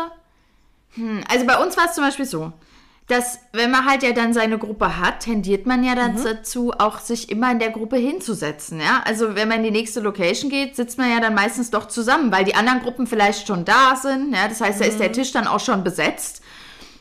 Hm, also bei uns war es zum Beispiel so, dass wenn man halt ja dann seine Gruppe hat, tendiert man ja dann mhm. dazu, auch sich immer in der Gruppe hinzusetzen. Ja? Also wenn man in die nächste Location geht, sitzt man ja dann meistens doch zusammen, weil die anderen Gruppen vielleicht schon da sind. Ja? Das heißt, mhm. da ist der mhm. Tisch dann auch schon besetzt.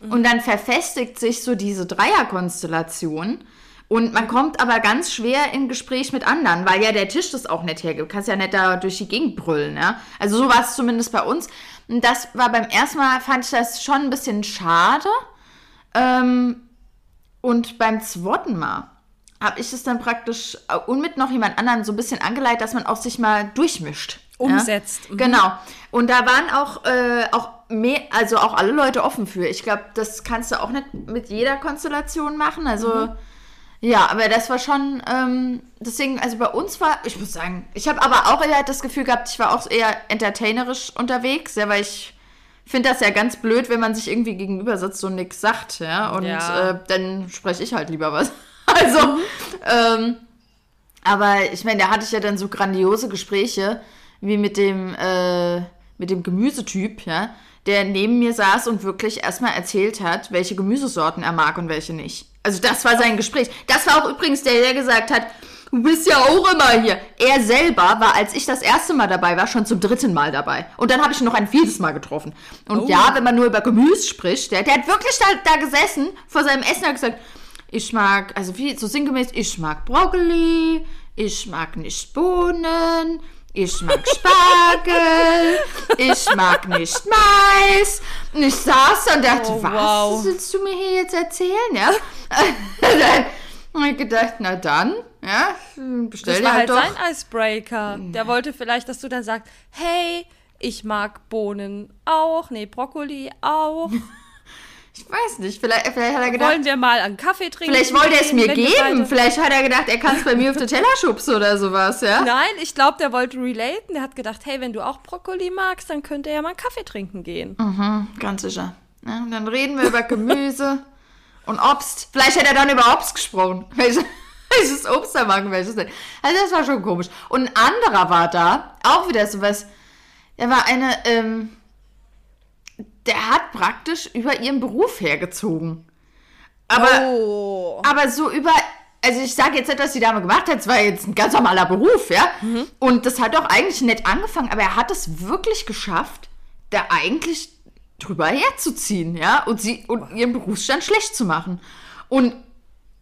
Mhm. Und dann verfestigt sich so diese Dreierkonstellation. Und man kommt aber ganz schwer in Gespräch mit anderen, weil ja der Tisch das auch nicht hergibt. Du kannst ja nicht da durch die Gegend brüllen. Ja? Also so war es zumindest bei uns. Und das war beim ersten Mal, fand ich das schon ein bisschen schade. Ähm, und beim zweiten Mal habe ich es dann praktisch äh, und mit noch jemand anderen so ein bisschen angeleitet, dass man auch sich mal durchmischt. Umsetzt. Ja? Mhm. Genau. Und da waren auch, äh, auch mehr, also auch alle Leute offen für. Ich glaube, das kannst du auch nicht mit jeder Konstellation machen. Also mhm. Ja, aber das war schon, ähm, deswegen, also bei uns war, ich muss sagen, ich habe aber auch eher das Gefühl gehabt, ich war auch eher entertainerisch unterwegs, ja, weil ich finde das ja ganz blöd, wenn man sich irgendwie gegenüber sitzt und nichts sagt, ja, und ja. Äh, dann spreche ich halt lieber was. <laughs> also, mhm. ähm, aber ich meine, da hatte ich ja dann so grandiose Gespräche, wie mit dem, äh, mit dem Gemüsetyp, ja, der neben mir saß und wirklich erstmal erzählt hat, welche Gemüsesorten er mag und welche nicht. Also das war sein Gespräch. Das war auch übrigens der, der gesagt hat, du bist ja auch immer hier. Er selber war, als ich das erste Mal dabei war, schon zum dritten Mal dabei. Und dann habe ich ihn noch ein viertes Mal getroffen. Und oh. ja, wenn man nur über Gemüse spricht, der, der hat wirklich da, da gesessen vor seinem Essen und gesagt, ich mag, also wie so sinngemäß, ich mag Brokkoli, ich mag nicht Bohnen, ich mag Spargel, ich mag nicht Mais. Und ich saß und dachte, oh, was wow. willst du mir hier jetzt erzählen, ja? <laughs> dann habe ich gedacht, na dann, ja, bestell das war halt, halt sein Icebreaker. Der wollte vielleicht, dass du dann sagst, hey, ich mag Bohnen auch, nee, Brokkoli auch. Ich weiß nicht, vielleicht, vielleicht hat er gedacht. Wollen wir mal einen Kaffee trinken? Vielleicht wollte er es mir geben. Vielleicht hat er gedacht, er kann es bei mir auf den Teller schubsen oder sowas, ja? Nein, ich glaube, der wollte relaten. Der hat gedacht, hey, wenn du auch Brokkoli magst, dann könnte er ja mal einen Kaffee trinken gehen. Mhm, ganz sicher. Ja, dann reden wir über Gemüse und Obst. Vielleicht hat er dann über Obst gesprochen. <laughs> Welches Obst er mag, welches nicht. Also das war schon komisch. Und ein anderer war da, auch wieder sowas. Er war eine, ähm, der hat praktisch über ihren Beruf hergezogen. Aber, oh. aber so über, also ich sage jetzt nicht, was die Dame gemacht hat, es war jetzt ein ganz normaler Beruf, ja. Mhm. Und das hat auch eigentlich nett angefangen, aber er hat es wirklich geschafft, da eigentlich drüber herzuziehen, ja, und sie und ihren Berufsstand schlecht zu machen. Und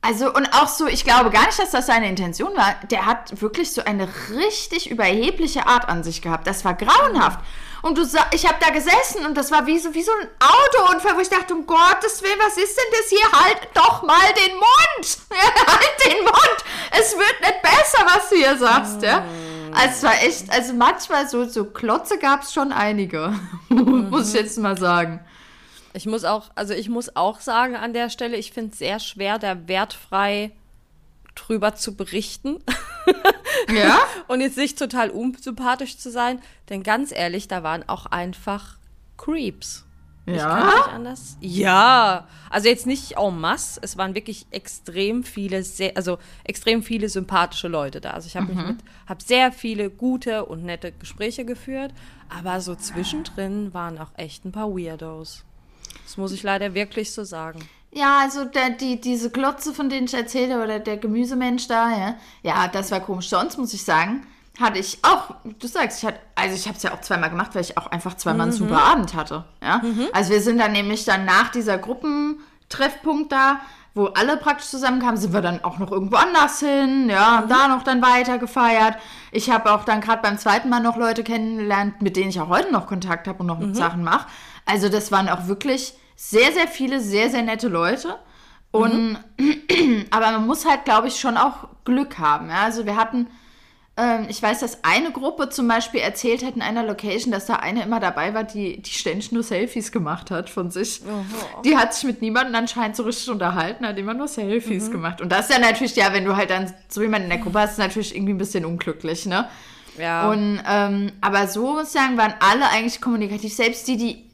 also, und auch so, ich glaube gar nicht, dass das seine Intention war. Der hat wirklich so eine richtig überhebliche Art an sich gehabt. Das war grauenhaft. Und du ich habe da gesessen und das war wie so, wie so ein Autounfall, wo ich dachte, um Gottes Willen, was ist denn das hier? Halt doch mal den Mund! <laughs> halt den Mund! Es wird nicht besser, was du hier sagst, ja? Also es war echt, also manchmal so, so Klotze gab es schon einige, <laughs> muss ich jetzt mal sagen. Ich muss auch, also ich muss auch sagen an der Stelle, ich finde es sehr schwer, da wertfrei drüber zu berichten. <laughs> Ja. <laughs> und jetzt nicht total unsympathisch zu sein, denn ganz ehrlich, da waren auch einfach Creeps. Ja. Ich kann nicht anders. Ja. Also jetzt nicht en masse. Es waren wirklich extrem viele, sehr, also extrem viele sympathische Leute da. Also ich habe mhm. mich mit, habe sehr viele gute und nette Gespräche geführt. Aber so zwischendrin waren auch echt ein paar Weirdos. Das muss ich leider wirklich so sagen. Ja, also der, die, diese Glotze, von denen ich erzähle, oder der Gemüsemensch da, ja, ja, das war komisch. Sonst muss ich sagen, hatte ich auch, du sagst, ich hatte, also ich habe es ja auch zweimal gemacht, weil ich auch einfach zweimal mhm. einen super Abend hatte. Ja? Mhm. Also wir sind dann nämlich dann nach dieser Gruppentreffpunkt da, wo alle praktisch zusammenkamen, sind wir dann auch noch irgendwo anders hin, ja, haben mhm. da noch dann weiter gefeiert. Ich habe auch dann gerade beim zweiten Mal noch Leute kennengelernt, mit denen ich auch heute noch Kontakt habe und noch mhm. Sachen mache. Also das waren auch wirklich sehr, sehr viele, sehr, sehr nette Leute. Und mhm. <clears throat> aber man muss halt, glaube ich, schon auch Glück haben. Ja? Also wir hatten, ähm, ich weiß, dass eine Gruppe zum Beispiel erzählt hat in einer Location, dass da eine immer dabei war, die, die ständig nur Selfies gemacht hat von sich. Oh. Die hat sich mit niemandem anscheinend so richtig unterhalten, hat immer nur Selfies mhm. gemacht. Und das ist ja natürlich, ja, wenn du halt dann so jemanden in der Gruppe hast, ist natürlich irgendwie ein bisschen unglücklich, ne? Ja. Und, ähm, aber so muss ich sagen, waren alle eigentlich kommunikativ. Selbst die, die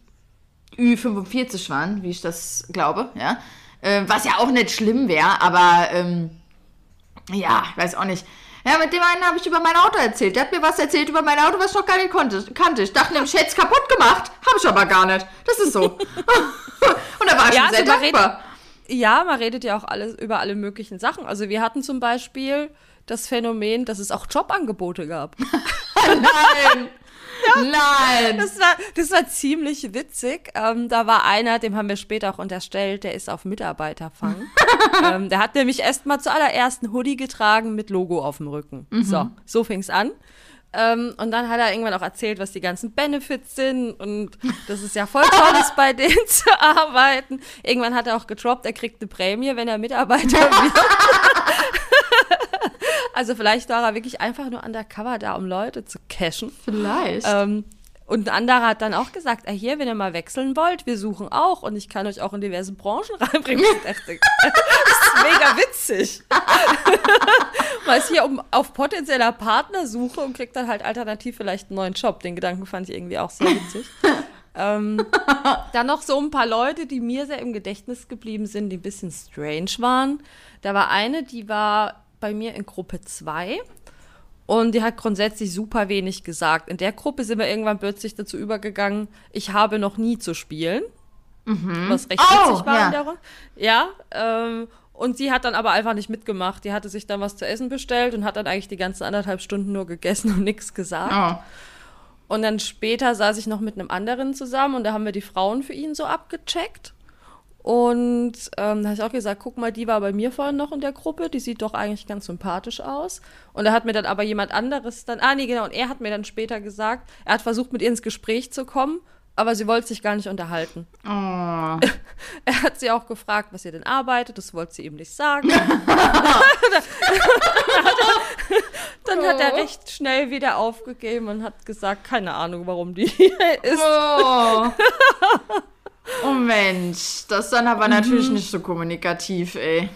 Ü45 waren, wie ich das glaube, ja. Äh, was ja auch nicht schlimm wäre, aber ähm, ja, ich weiß auch nicht. Ja, mit dem einen habe ich über mein Auto erzählt. Der hat mir was erzählt über mein Auto, was ich noch gar nicht konnte, kannte. Ich dachte ich hätte es kaputt gemacht. Habe ich aber gar nicht. Das ist so. <laughs> Und da war ich ja, schon sehr also dankbar. Redet, ja, man redet ja auch alles über alle möglichen Sachen. Also wir hatten zum Beispiel das Phänomen, dass es auch Jobangebote gab. <laughs> Nein! Ja. Nein! Das war, das war ziemlich witzig. Ähm, da war einer, dem haben wir später auch unterstellt, der ist auf Mitarbeiterfang. <laughs> ähm, der hat nämlich erst mal zuallererst ein Hoodie getragen mit Logo auf dem Rücken. Mhm. So, so fing es an. Ähm, und dann hat er irgendwann auch erzählt, was die ganzen Benefits sind und dass es ja voll toll ist, bei <laughs> denen zu arbeiten. Irgendwann hat er auch gedroppt, er kriegt eine Prämie, wenn er Mitarbeiter wird. <laughs> Also vielleicht war er wirklich einfach nur undercover da, um Leute zu cashen. Vielleicht. Ähm, und ein anderer hat dann auch gesagt, ah, hier, wenn ihr mal wechseln wollt, wir suchen auch und ich kann euch auch in diverse Branchen <laughs> reinbringen. Ich dachte, <laughs> das ist mega witzig. <laughs> Man ist hier um, auf potenzieller Partnersuche und kriegt dann halt alternativ vielleicht einen neuen Job. Den Gedanken fand ich irgendwie auch sehr witzig. ähm, dann noch so ein paar Leute, die mir sehr im Gedächtnis geblieben sind, die ein bisschen strange waren. Da war eine, die war bei mir in Gruppe 2 und die hat grundsätzlich super wenig gesagt. In der Gruppe sind wir irgendwann plötzlich dazu übergegangen, ich habe noch nie zu spielen. Mhm. Was recht oh, witzig war ja. in der Runde. Ja, ähm, und sie hat dann aber einfach nicht mitgemacht. Die hatte sich dann was zu essen bestellt und hat dann eigentlich die ganzen anderthalb Stunden nur gegessen und nichts gesagt. Oh. Und dann später saß ich noch mit einem anderen zusammen und da haben wir die Frauen für ihn so abgecheckt. Und ähm, da habe ich auch gesagt, guck mal, die war bei mir vorhin noch in der Gruppe, die sieht doch eigentlich ganz sympathisch aus. Und da hat mir dann aber jemand anderes dann, ah nee, genau, und er hat mir dann später gesagt, er hat versucht, mit ihr ins Gespräch zu kommen, aber sie wollte sich gar nicht unterhalten. Oh. <laughs> er hat sie auch gefragt, was ihr denn arbeitet, das wollte sie ihm nicht sagen. <laughs> <laughs> dann hat er oh. recht schnell wieder aufgegeben und hat gesagt, keine Ahnung, warum die hier ist. Oh. Oh Mensch, das ist dann aber mhm. natürlich nicht so kommunikativ, ey.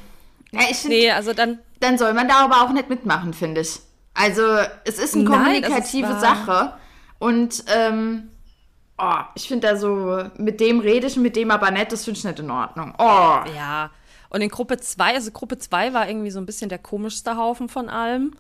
Ja, ich find, nee, also dann. Dann soll man da aber auch nicht mitmachen, finde ich. Also, es ist eine Nein, kommunikative ist Sache. Und, ähm, oh, ich finde da so, mit dem rede ich, mit dem aber nicht, das finde ich nicht in Ordnung. Oh. Ja. Und in Gruppe 2, also Gruppe 2 war irgendwie so ein bisschen der komischste Haufen von allem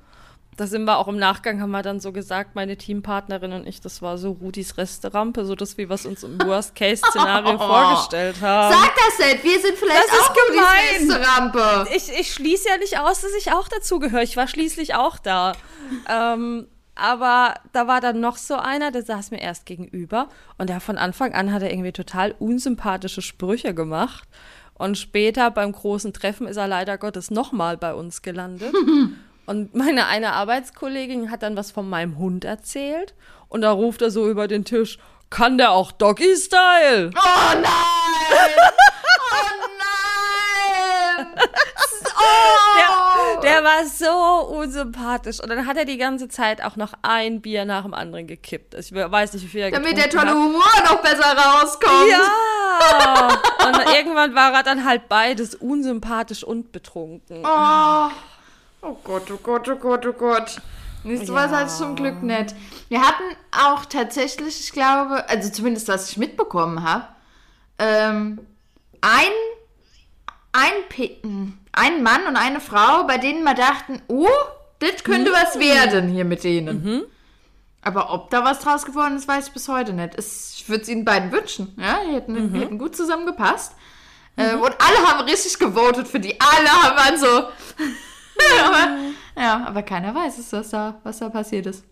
da sind wir auch im Nachgang, haben wir dann so gesagt, meine Teampartnerin und ich, das war so Rudis Resterampe, so das, wie wir es uns im Worst-Case-Szenario oh, <laughs> vorgestellt haben. Sag das nicht, wir sind vielleicht das auch Rudis Resterampe. Ich, ich schließe ja nicht aus, dass ich auch dazugehöre. Ich war schließlich auch da. <laughs> ähm, aber da war dann noch so einer, der saß mir erst gegenüber und der von Anfang an hat er irgendwie total unsympathische Sprüche gemacht. Und später beim großen Treffen ist er leider Gottes nochmal bei uns gelandet. <laughs> Und meine eine Arbeitskollegin hat dann was von meinem Hund erzählt und da ruft er so über den Tisch, kann der auch Doggy-Style? Oh nein! oh nein! <laughs> Oh. Der, der, war so unsympathisch. Und dann hat er die ganze Zeit auch noch ein Bier nach dem anderen gekippt. Ich weiß nicht, wie viel er Damit der tolle hat. Humor noch besser rauskommt. Ja! und irgendwann war er dann halt beides unsympathisch und betrunken. Oh. Oh Gott, oh Gott, oh Gott, oh Gott. Nächste ja. was halt zum Glück nicht. Wir hatten auch tatsächlich, ich glaube, also zumindest was ich mitbekommen habe, ähm, ein, ein, ein Mann und eine Frau, bei denen wir dachten, oh, das könnte mhm. was werden hier mit denen. Mhm. Aber ob da was draus geworden ist, weiß ich bis heute nicht. ich würde es ihnen beiden wünschen. Ja, die hätten, mhm. hätten gut zusammengepasst. Äh, mhm. Und alle haben richtig gewotet für die. Alle haben so <laughs> aber, ja, aber keiner weiß es, was da, was da passiert ist.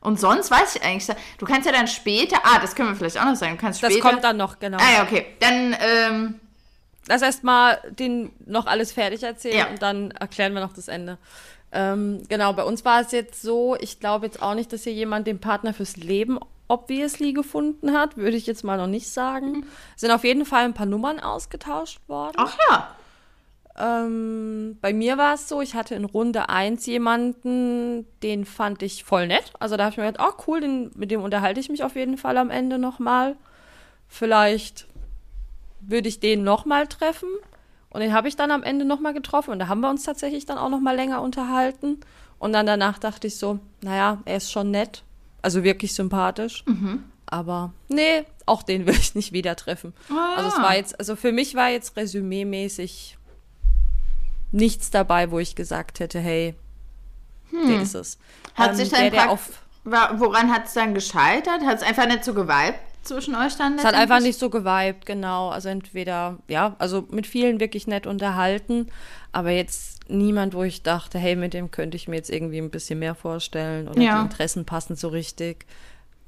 Und sonst weiß ich eigentlich, du kannst ja dann später, ah, das können wir vielleicht auch noch sagen, du kannst später. Das kommt dann noch, genau. Ah, ja, okay. Dann, ähm, Lass erst mal den noch alles fertig erzählen ja. und dann erklären wir noch das Ende. Ähm, genau, bei uns war es jetzt so, ich glaube jetzt auch nicht, dass hier jemand den Partner fürs Leben obviously gefunden hat, würde ich jetzt mal noch nicht sagen. Mhm. Sind auf jeden Fall ein paar Nummern ausgetauscht worden. Ach ja. Ähm, bei mir war es so, ich hatte in Runde 1 jemanden, den fand ich voll nett. Also da habe ich mir gedacht, oh cool, den, mit dem unterhalte ich mich auf jeden Fall am Ende nochmal. Vielleicht würde ich den nochmal treffen. Und den habe ich dann am Ende nochmal getroffen. Und da haben wir uns tatsächlich dann auch nochmal länger unterhalten. Und dann danach dachte ich so, naja, er ist schon nett. Also wirklich sympathisch. Mhm. Aber nee, auch den <laughs> will ich nicht wieder treffen. Ah, also es war jetzt, also für mich war jetzt resümee-mäßig nichts dabei, wo ich gesagt hätte, hey, Hm. Der ist es. Hat ähm, sich dann der, der auf Woran hat es dann gescheitert? Hat es einfach nicht so geweibt zwischen euch dann? Es hat einfach nicht so geweibt, genau. Also entweder, ja, also mit vielen wirklich nett unterhalten, aber jetzt niemand, wo ich dachte, hey, mit dem könnte ich mir jetzt irgendwie ein bisschen mehr vorstellen oder ja. die Interessen passen so richtig.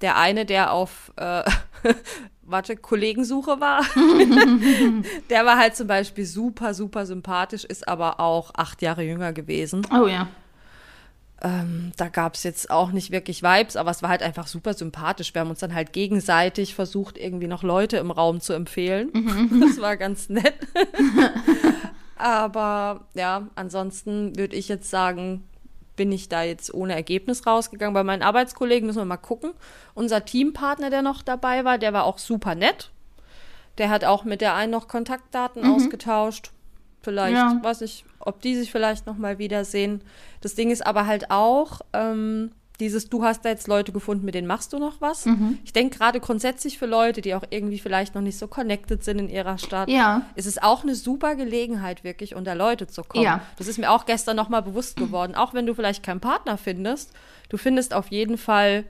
Der eine, der auf, äh, <laughs> warte, Kollegensuche war, <laughs> der war halt zum Beispiel super, super sympathisch, ist aber auch acht Jahre jünger gewesen. Oh ja. Ähm, da gab es jetzt auch nicht wirklich Vibes, aber es war halt einfach super sympathisch. Wir haben uns dann halt gegenseitig versucht, irgendwie noch Leute im Raum zu empfehlen. Mhm. <laughs> Das war ganz nett. <laughs> aber ja, ansonsten würde ich jetzt sagen, bin ich da jetzt ohne Ergebnis rausgegangen. Bei meinen Arbeitskollegen müssen wir mal gucken. Unser Teampartner, der noch dabei war, der war auch super nett. Der hat auch mit der einen noch Kontaktdaten mhm. ausgetauscht. Vielleicht, ja. weiß ich, ob die sich vielleicht noch mal wiedersehen. Das Ding ist aber halt auch, ähm, dieses, du hast da jetzt Leute gefunden, mit denen machst du noch was. Mhm. Ich denke gerade grundsätzlich für Leute, die auch irgendwie vielleicht noch nicht so connected sind in ihrer Stadt, ja. ist es auch eine super Gelegenheit, wirklich unter Leute zu kommen. Ja. Das ist mir auch gestern nochmal bewusst geworden. Auch wenn du vielleicht keinen Partner findest, du findest auf jeden Fall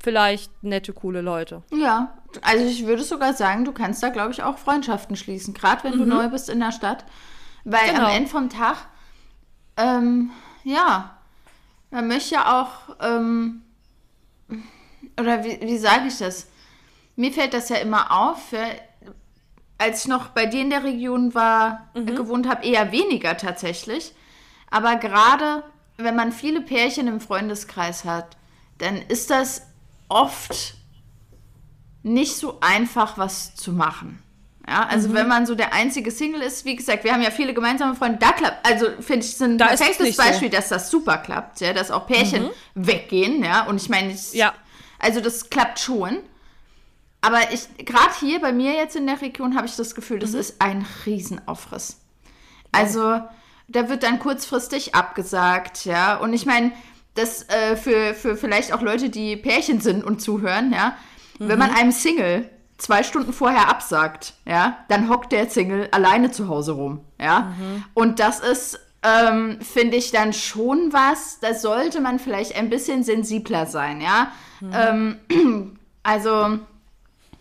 vielleicht nette, coole Leute. Ja, also ich würde sogar sagen, du kannst da, glaube ich, auch Freundschaften schließen, gerade wenn mhm. du neu bist in der Stadt. Weil genau. am Ende vom Tag, ähm, ja, man möchte ja auch, ähm, oder wie, wie sage ich das? Mir fällt das ja immer auf, als ich noch bei dir in der Region war, mhm. gewohnt habe, eher weniger tatsächlich. Aber gerade wenn man viele Pärchen im Freundeskreis hat, dann ist das oft nicht so einfach, was zu machen. Ja, also mhm. wenn man so der einzige Single ist, wie gesagt, wir haben ja viele gemeinsame Freunde, da klappt, also finde ich, ein da perfektes Beispiel, so. dass das super klappt, ja, dass auch Pärchen mhm. weggehen, ja, und ich meine, ja. also das klappt schon. Aber ich, gerade hier bei mir jetzt in der Region habe ich das Gefühl, das mhm. ist ein Riesenaufriss. Also da wird dann kurzfristig abgesagt, ja, und ich meine, das äh, für, für vielleicht auch Leute, die Pärchen sind und zuhören, ja, wenn man mhm. einem Single zwei Stunden vorher absagt, ja, dann hockt der Single alleine zu Hause rum, ja. Mhm. Und das ist, ähm, finde ich, dann schon was, da sollte man vielleicht ein bisschen sensibler sein, ja. Mhm. Ähm, <clears throat> also,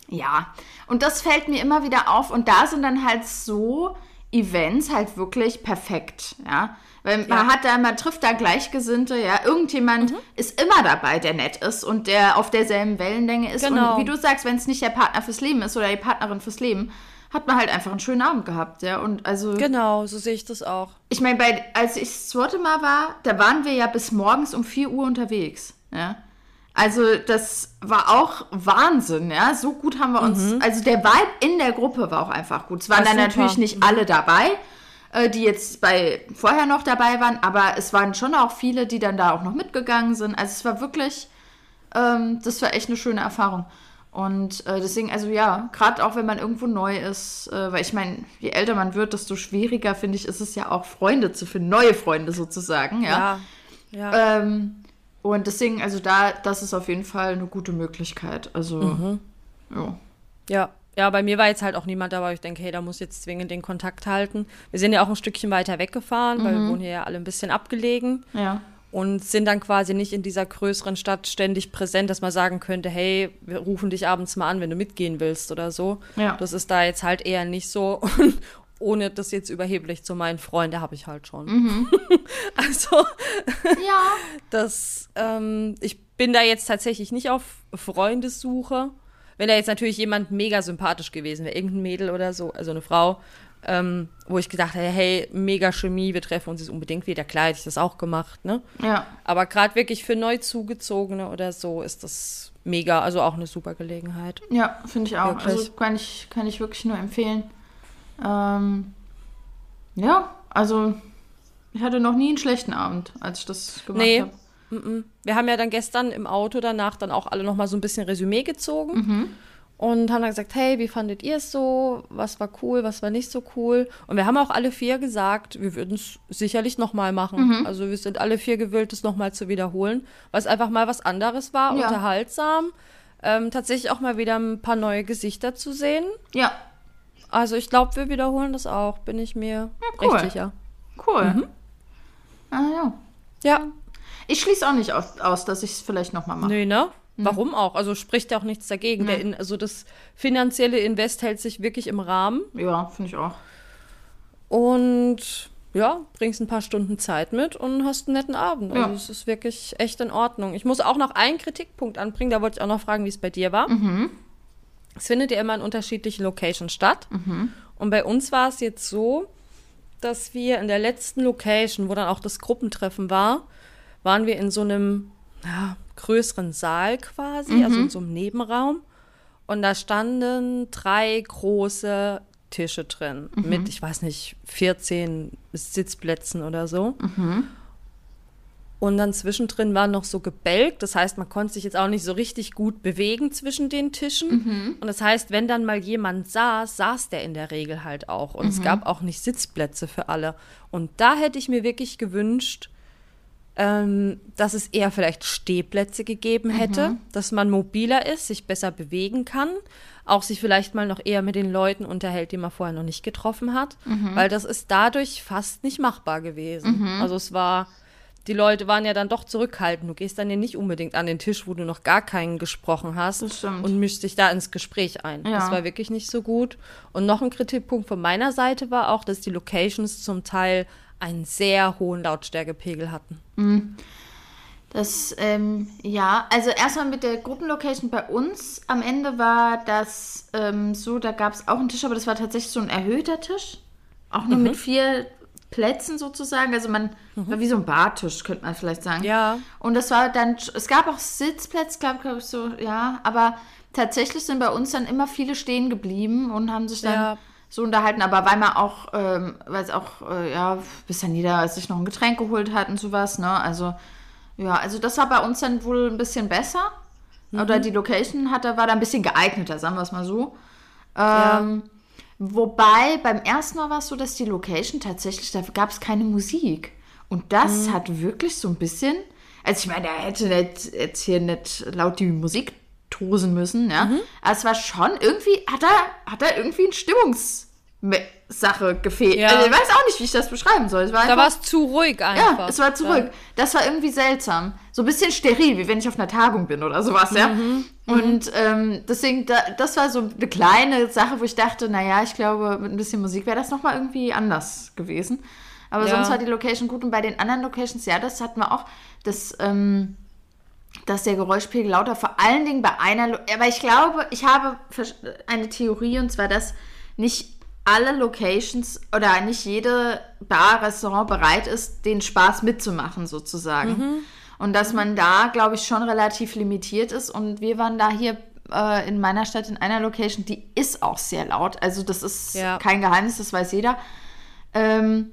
ja. Und das fällt mir immer wieder auf. Und da sind dann halt so Events halt wirklich perfekt, ja. Weil ja. man hat da, man trifft da Gleichgesinnte, ja. Irgendjemand mhm. ist immer dabei, der nett ist und der auf derselben Wellenlänge ist. Genau. Und wie du sagst, wenn es nicht der Partner fürs Leben ist oder die Partnerin fürs Leben, hat man halt einfach einen schönen Abend gehabt, ja. Und also. Genau, so sehe ich das auch. Ich meine, als ich das zweite Mal war, da waren wir ja bis morgens um 4 Uhr unterwegs, ja. Also das war auch Wahnsinn, ja. So gut haben wir uns. Mhm. Also der Vibe in der Gruppe war auch einfach gut. Es waren dann super. natürlich nicht alle dabei, äh, die jetzt bei vorher noch dabei waren, aber es waren schon auch viele, die dann da auch noch mitgegangen sind. Also es war wirklich, ähm, das war echt eine schöne Erfahrung. Und äh, deswegen, also ja, gerade auch wenn man irgendwo neu ist, äh, weil ich meine, je älter man wird, desto schwieriger, finde ich, ist es ja auch Freunde zu finden, neue Freunde sozusagen, ja. ja, ja. Ähm, und deswegen, also da, das ist auf jeden Fall eine gute Möglichkeit. Also, mhm. ja. Ja, ja, bei mir war jetzt halt auch niemand dabei. Ich denke, hey, da muss jetzt zwingend den Kontakt halten. Wir sind ja auch ein Stückchen weiter weggefahren, mhm. weil wir wohnen hier ja alle ein bisschen abgelegen. Ja. Und sind dann quasi nicht in dieser größeren Stadt ständig präsent, dass man sagen könnte, hey, wir rufen dich abends mal an, wenn du mitgehen willst oder so. Ja. Das ist da jetzt halt eher nicht so. <laughs> Und ohne das jetzt überheblich zu meinen, Freunde habe ich halt schon. Mhm. <laughs> also, ja. <laughs> das, ähm, ich bin da jetzt tatsächlich nicht auf Freundessuche. Wenn da jetzt natürlich jemand mega sympathisch gewesen wäre, irgendein Mädel oder so, also eine Frau, ähm, wo ich gedacht hätte, hey, mega Chemie, wir treffen uns jetzt unbedingt wieder. Klar hätte ich das auch gemacht, ne? Ja. Aber gerade wirklich für Neuzugezogene oder so ist das mega, also auch eine super Gelegenheit. Ja, finde ich auch. Wirklich. Also kann ich, kann ich wirklich nur empfehlen. Ähm, ja, also ich hatte noch nie einen schlechten Abend, als ich das gemacht nee. habe. Wir haben ja dann gestern im Auto danach dann auch alle noch mal so ein bisschen Resümee gezogen mhm. und haben dann gesagt, hey, wie fandet ihr es so? Was war cool, was war nicht so cool? Und wir haben auch alle vier gesagt, wir würden es sicherlich noch mal machen. Mhm. Also wir sind alle vier gewillt, es noch mal zu wiederholen, weil es einfach mal was anderes war, ja. unterhaltsam. Ähm, tatsächlich auch mal wieder ein paar neue Gesichter zu sehen. Ja. Also ich glaube, wir wiederholen das auch, bin ich mir ja, cool. recht sicher. Cool. Mhm. Ah ja. Ja. Ich schließe auch nicht aus, aus dass ich es vielleicht nochmal mache. Nee, ne? Mhm. Warum auch? Also spricht ja auch nichts dagegen. Nee. In, also das finanzielle Invest hält sich wirklich im Rahmen. Ja, finde ich auch. Und ja, bringst ein paar Stunden Zeit mit und hast einen netten Abend. Also es ist wirklich echt in Ordnung. Ich muss auch noch einen Kritikpunkt anbringen, da wollte ich auch noch fragen, wie es bei dir war. Mhm. Es findet ja immer in unterschiedlichen Locations statt. Mhm. Und bei uns war es jetzt so, dass wir in der letzten Location, wo dann auch das Gruppentreffen war, waren wir in so einem ja, größeren Saal quasi, mhm. also in so einem Nebenraum. Und da standen drei große Tische drin mhm. mit, ich weiß nicht, 14 Sitzplätzen oder so. Mhm. Und dann zwischendrin war noch so gebälkt. Das heißt, man konnte sich jetzt auch nicht so richtig gut bewegen zwischen den Tischen. Mhm. Und das heißt, wenn dann mal jemand saß, saß der in der Regel halt auch. Und mhm. es gab auch nicht Sitzplätze für alle. Und da hätte ich mir wirklich gewünscht, ähm, dass es eher vielleicht Stehplätze gegeben hätte, mhm. dass man mobiler ist, sich besser bewegen kann, auch sich vielleicht mal noch eher mit den Leuten unterhält, die man vorher noch nicht getroffen hat, mhm. weil das ist dadurch fast nicht machbar gewesen. Mhm. Also es war, die Leute waren ja dann doch zurückhaltend. Du gehst dann ja nicht unbedingt an den Tisch, wo du noch gar keinen gesprochen hast und mischst dich da ins Gespräch ein. Ja. Das war wirklich nicht so gut. Und noch ein Kritikpunkt von meiner Seite war auch, dass die Locations zum Teil einen sehr hohen Lautstärkepegel hatten. Mhm. Das, ähm, ja, also erstmal mit der Gruppenlocation bei uns am Ende war das ähm, so, da gab es auch einen Tisch, aber das war tatsächlich so ein erhöhter Tisch. Auch nur mhm. mit vier Plätzen sozusagen. Also man mhm. war wie so ein Bartisch, könnte man vielleicht sagen. Ja. Und das war dann, es gab auch Sitzplätze, glaube glaub ich, so, ja, aber tatsächlich sind bei uns dann immer viele stehen geblieben und haben sich dann. Ja so unterhalten, aber weil man auch, ähm, weil es auch, äh, ja, bis dann jeder sich noch ein Getränk geholt hat und sowas, ne? Also, ja, also das war bei uns dann wohl ein bisschen besser. Mhm. Oder die Location hatte, war da ein bisschen geeigneter, sagen wir es mal so. Ähm, ja. Wobei beim ersten Mal war es so, dass die Location tatsächlich, da gab es keine Musik. Und das mhm. hat wirklich so ein bisschen, also ich meine, er hätte nicht, jetzt hier nicht laut die Musik tosen müssen, ja. Mhm. Aber es war schon irgendwie, hat er, hat er irgendwie ein Stimmungssache gefehlt. Ja. Also ich weiß auch nicht, wie ich das beschreiben soll. War da war es zu ruhig einfach. Ja, es war zu ruhig. Das war irgendwie seltsam. So ein bisschen steril, wie wenn ich auf einer Tagung bin oder sowas, ja. Mhm. mhm. Und ähm, deswegen, da, das war so eine kleine Sache, wo ich dachte, naja, ich glaube, mit ein bisschen Musik wäre das nochmal irgendwie anders gewesen. Aber ja. sonst war die Location gut. Und bei den anderen Locations, ja, das hatten wir auch. Das, ähm, dass der Geräuschpegel lauter, vor allen Dingen bei einer, Lo aber ich glaube, ich habe eine Theorie und zwar, dass nicht alle Locations oder nicht jede Bar, Restaurant bereit ist, den Spaß mitzumachen sozusagen. Mhm. Und dass man da, glaube ich, schon relativ limitiert ist. Und wir waren da hier äh, in meiner Stadt in einer Location, die ist auch sehr laut. Also das ist ja. kein Geheimnis, das weiß jeder. Ähm,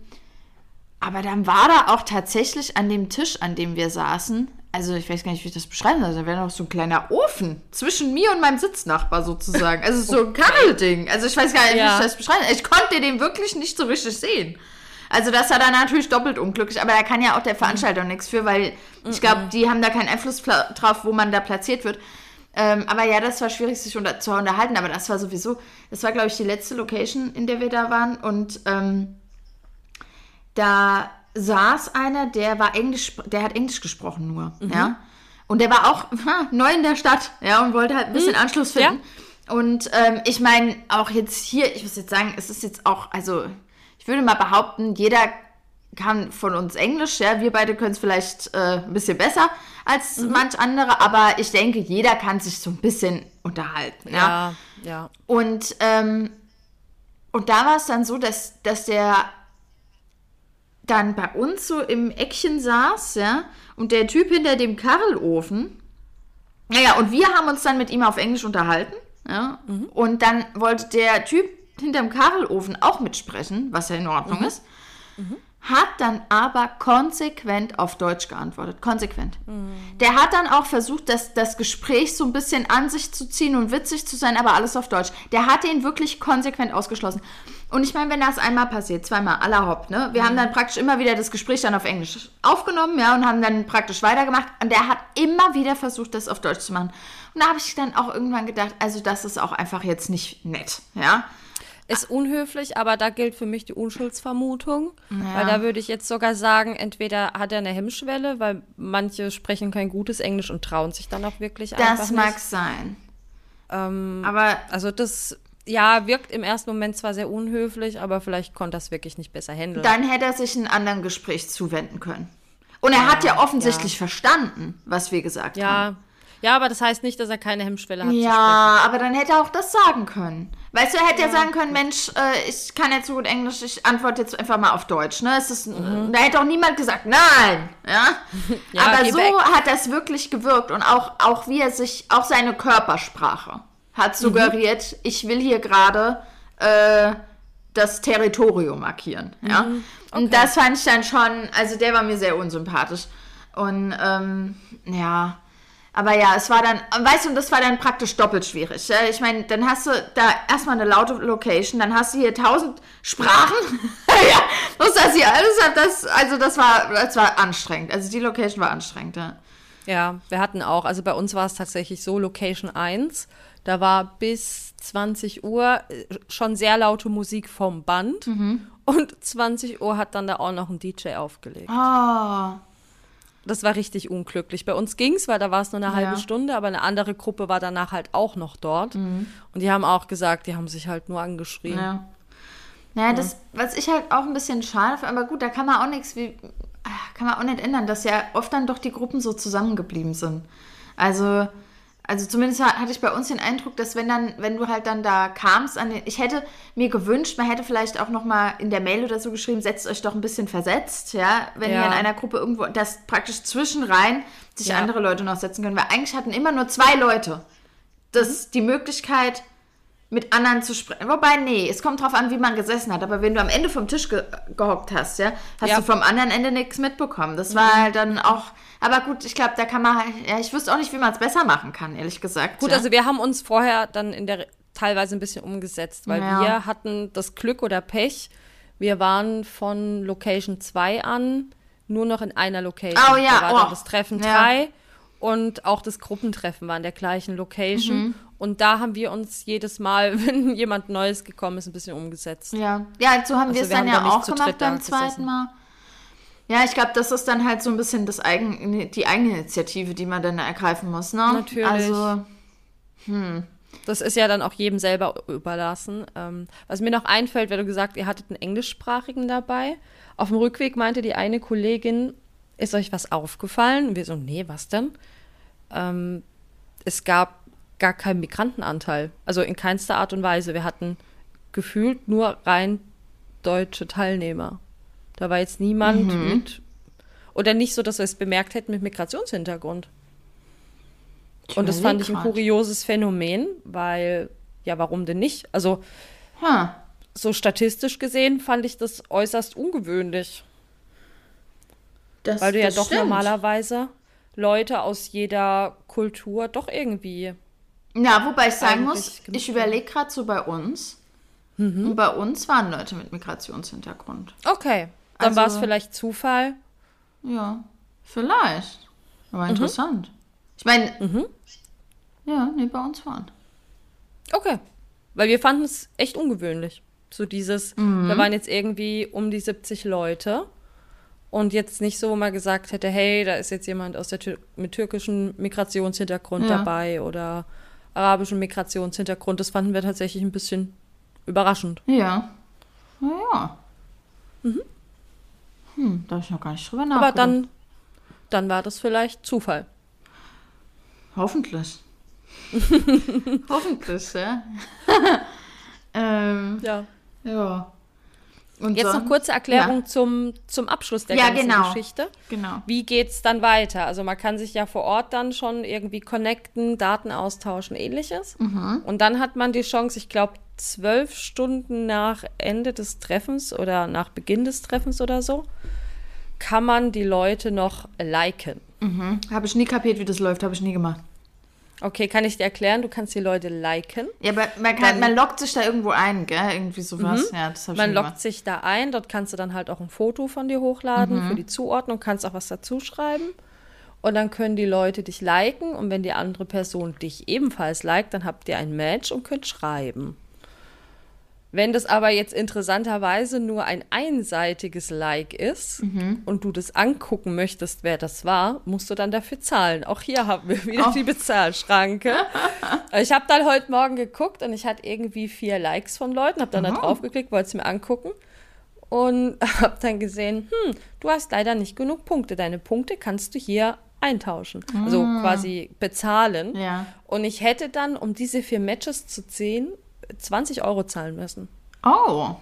aber dann war da auch tatsächlich an dem Tisch, an dem wir saßen, also ich weiß gar nicht, wie ich das beschreiben soll. Da wäre noch so ein kleiner Ofen zwischen mir und meinem Sitznachbar sozusagen. Also so ein okay. Karrelding. Also ich weiß gar nicht, ja. wie ich das beschreiben soll. Ich konnte den wirklich nicht so richtig sehen. Also das war dann natürlich doppelt unglücklich, aber da kann ja auch der Veranstalter mhm. nichts für, weil ich glaube, die haben da keinen Einfluss drauf, wo man da platziert wird. Ähm, aber ja, das war schwierig, sich unter zu unterhalten, aber das war sowieso, das war, glaube ich, die letzte Location, in der wir da waren. Und ähm, da saß einer, der war Englisch, der hat Englisch gesprochen nur, mhm. ja. Und der war auch <laughs> ha, neu in der Stadt, ja, und wollte halt ein bisschen mhm. Anschluss finden. Ja. Und ähm, ich meine, auch jetzt hier, ich muss jetzt sagen, es ist jetzt auch, also ich würde mal behaupten, jeder kann von uns Englisch, ja, wir beide können es vielleicht äh, ein bisschen besser als mhm. manch andere, aber ich denke, jeder kann sich so ein bisschen unterhalten, ja. Ja, ja. Und, ähm, und da war es dann so, dass, dass der dann bei uns so im Eckchen saß, ja, und der Typ hinter dem Karrelofen, naja, und wir haben uns dann mit ihm auf Englisch unterhalten, ja, mhm. und dann wollte der Typ hinterm Karrelofen auch mitsprechen, was ja in Ordnung mhm. ist. Mhm hat dann aber konsequent auf Deutsch geantwortet. Konsequent. Mhm. Der hat dann auch versucht, das, das Gespräch so ein bisschen an sich zu ziehen und witzig zu sein, aber alles auf Deutsch. Der hat ihn wirklich konsequent ausgeschlossen. Und ich meine, wenn das einmal passiert, zweimal, aller Hopp, ne? Wir mhm. haben dann praktisch immer wieder das Gespräch dann auf Englisch aufgenommen, ja, und haben dann praktisch weitergemacht. Und der hat immer wieder versucht, das auf Deutsch zu machen. Und da habe ich dann auch irgendwann gedacht, also das ist auch einfach jetzt nicht nett, ja. Ist unhöflich, aber da gilt für mich die Unschuldsvermutung. Ja. Weil da würde ich jetzt sogar sagen, entweder hat er eine Hemmschwelle, weil manche sprechen kein gutes Englisch und trauen sich dann auch wirklich das einfach Das mag sein. Ähm, aber also das ja, wirkt im ersten Moment zwar sehr unhöflich, aber vielleicht konnte das wirklich nicht besser handeln. Dann hätte er sich einem anderen Gespräch zuwenden können. Und er ja, hat ja offensichtlich ja. verstanden, was wir gesagt ja. haben. Ja, aber das heißt nicht, dass er keine Hemmschwelle hat. Ja, aber dann hätte er auch das sagen können. Weißt du, er hätte ja, ja sagen können, Mensch, äh, ich kann jetzt so gut Englisch, ich antworte jetzt einfach mal auf Deutsch. Ne? Es ist, mhm. Da hätte auch niemand gesagt, nein. Ja? <laughs> ja aber so weg. hat das wirklich gewirkt und auch, auch wie er sich, auch seine Körpersprache hat suggeriert, mhm. ich will hier gerade äh, das Territorium markieren. Ja? Mhm. Okay. Und das fand ich dann schon, also der war mir sehr unsympathisch. Und ähm, ja, aber ja, es war dann, weißt du, das war dann praktisch doppelt schwierig. Ich meine, dann hast du da erstmal eine laute Location, dann hast du hier tausend Sprachen. <laughs> ja, muss das hier alles, das, also das war, das war anstrengend. Also die Location war anstrengend, ja. Ja, wir hatten auch, also bei uns war es tatsächlich so, Location 1, da war bis 20 Uhr äh, schon sehr laute Musik vom Band mhm. und 20 Uhr hat dann da auch noch ein DJ aufgelegt. Ah. Oh. Das war richtig unglücklich. Bei uns ging es, weil da war es nur eine ja. halbe Stunde, aber eine andere Gruppe war danach halt auch noch dort. Mhm. Und die haben auch gesagt, die haben sich halt nur angeschrien. Ja. Naja, ja. das, was ich halt auch ein bisschen schade finde, aber gut, da kann man auch nichts wie, kann man auch nicht ändern, dass ja oft dann doch die Gruppen so zusammengeblieben sind. Also, also zumindest hatte ich bei uns den Eindruck, dass wenn dann, wenn du halt dann da kamst, an den, ich hätte mir gewünscht, man hätte vielleicht auch noch mal in der Mail oder so geschrieben, setzt euch doch ein bisschen versetzt, ja, wenn ja. ihr in einer Gruppe irgendwo, dass praktisch zwischenrein sich ja. andere Leute noch setzen können, weil eigentlich hatten immer nur zwei Leute das mhm. die Möglichkeit mit anderen zu sprechen. Wobei, nee, es kommt drauf an, wie man gesessen hat. Aber wenn du am Ende vom Tisch ge gehockt hast, ja, hast ja. du vom anderen Ende nichts mitbekommen. Das war mhm. halt dann auch. Aber gut, ich glaube, da kann man halt, ja, ich wüsste auch nicht, wie man es besser machen kann, ehrlich gesagt. Gut, ja. also wir haben uns vorher dann in der teilweise ein bisschen umgesetzt, weil ja. wir hatten das Glück oder Pech. Wir waren von Location 2 an nur noch in einer Location. Oh ja, da war oh. das Treffen 3 und auch das Gruppentreffen war in der gleichen Location. Mhm. Und da haben wir uns jedes Mal, <laughs> wenn jemand Neues gekommen ist, ein bisschen umgesetzt. Ja, ja so haben also wir es dann ja auch gemacht beim zweiten Mal. Ja, ich glaube, das ist dann halt so ein bisschen das Eigen, die Eigeninitiative, die man dann ergreifen muss, ne? Natürlich. Also, hm. Das ist ja dann auch jedem selber überlassen. Ähm, was mir noch einfällt, weil du gesagt, ihr hattet einen englischsprachigen dabei. Auf dem Rückweg meinte die eine Kollegin, ist euch was aufgefallen? Und wir so, nee, was denn? Ähm, es gab gar keinen Migrantenanteil. Also in keinster Art und Weise. Wir hatten gefühlt nur rein deutsche Teilnehmer. Da war jetzt niemand mhm. mit. Oder nicht so, dass wir es bemerkt hätten mit Migrationshintergrund. Ich und das fand ich ein kurioses Phänomen, weil, ja, warum denn nicht? Also, huh. so statistisch gesehen fand ich das äußerst ungewöhnlich. Das, weil du ja doch stimmt. normalerweise Leute aus jeder Kultur doch irgendwie ja, wobei ich sagen muss, ich überlege gerade so bei uns. Mhm. Und bei uns waren Leute mit Migrationshintergrund. Okay, dann also, war es vielleicht Zufall. Ja, vielleicht. Aber mhm. interessant. Ich meine, mhm. ja, nee, bei uns waren. Okay, weil wir fanden es echt ungewöhnlich. So dieses, mhm. da waren jetzt irgendwie um die 70 Leute und jetzt nicht so, wo man gesagt hätte, hey, da ist jetzt jemand aus der Tür mit türkischem Migrationshintergrund ja. dabei oder arabischen Migrationshintergrund. Das fanden wir tatsächlich ein bisschen überraschend. Ja. Naja. Mhm. Hm, da habe ich noch gar nicht drüber nachgedacht. Aber dann, dann war das vielleicht Zufall. Hoffentlich. <laughs> Hoffentlich, ja. <laughs> ähm, ja. Ja. Und Jetzt so? noch kurze Erklärung ja. zum, zum Abschluss der ja, ganzen genau. Geschichte. Genau. Wie geht es dann weiter? Also man kann sich ja vor Ort dann schon irgendwie connecten, Daten austauschen, ähnliches. Mhm. Und dann hat man die Chance, ich glaube, zwölf Stunden nach Ende des Treffens oder nach Beginn des Treffens oder so, kann man die Leute noch liken. Mhm. Habe ich nie kapiert, wie das läuft, habe ich nie gemacht. Okay, kann ich dir erklären? Du kannst die Leute liken. Ja, aber man, kann, man loggt sich da irgendwo ein, gell? Irgendwie sowas. Mhm. Ja, das ich Man loggt sich da ein, dort kannst du dann halt auch ein Foto von dir hochladen mhm. für die Zuordnung, kannst auch was dazu schreiben. Und dann können die Leute dich liken und wenn die andere Person dich ebenfalls liked, dann habt ihr ein Match und könnt schreiben. Wenn das aber jetzt interessanterweise nur ein einseitiges Like ist mhm. und du das angucken möchtest, wer das war, musst du dann dafür zahlen. Auch hier haben wir wieder oh. die Bezahlschranke. <laughs> ich habe dann heute Morgen geguckt und ich hatte irgendwie vier Likes von Leuten, habe dann oh. da drauf geklickt, wollte es mir angucken und <laughs> habe dann gesehen, hm, du hast leider nicht genug Punkte. Deine Punkte kannst du hier eintauschen, mm. also quasi bezahlen. Ja. Und ich hätte dann, um diese vier Matches zu ziehen, 20 Euro zahlen müssen. Oh.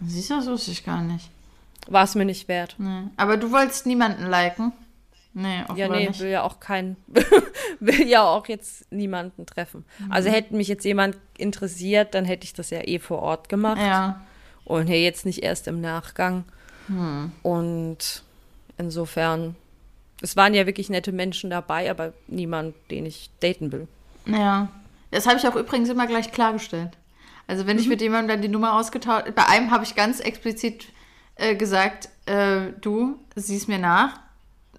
Siehst du, das wusste ich gar nicht. War es mir nicht wert. Nee. Aber du wolltest niemanden liken? Nee, Ja, nee, nicht. will ja auch keinen, <laughs> will ja auch jetzt niemanden treffen. Mhm. Also hätte mich jetzt jemand interessiert, dann hätte ich das ja eh vor Ort gemacht. Ja. Und hier jetzt nicht erst im Nachgang. Hm. Und insofern, es waren ja wirklich nette Menschen dabei, aber niemand, den ich daten will. Ja. Das habe ich auch übrigens immer gleich klargestellt. Also wenn mhm. ich mit jemandem dann die Nummer ausgetauscht, bei einem habe ich ganz explizit äh, gesagt, äh, du siehst mir nach.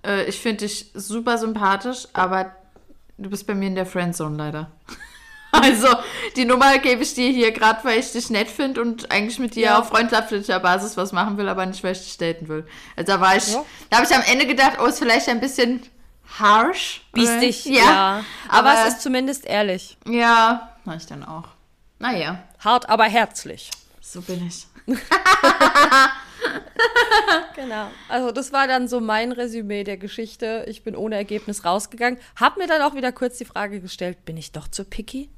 Äh, ich finde dich super sympathisch, aber du bist bei mir in der Friendzone leider. <laughs> also die Nummer gebe ich dir hier gerade, weil ich dich nett finde und eigentlich mit dir ja. auf freundschaftlicher Basis was machen will, aber nicht, weil ich dich daten will. Also da war ich, ja. da habe ich am Ende gedacht, oh, ist vielleicht ein bisschen harsh. Biestig, ja. ja. Aber, aber, es ist zumindest ehrlich. Ja, mach ich dann auch. Naja. Hart, aber herzlich. So bin ich. <laughs> genau. Also das war dann so mein Resümee der Geschichte. Ich bin ohne Ergebnis rausgegangen. Hab mir dann auch wieder kurz die Frage gestellt, bin ich doch zu picky?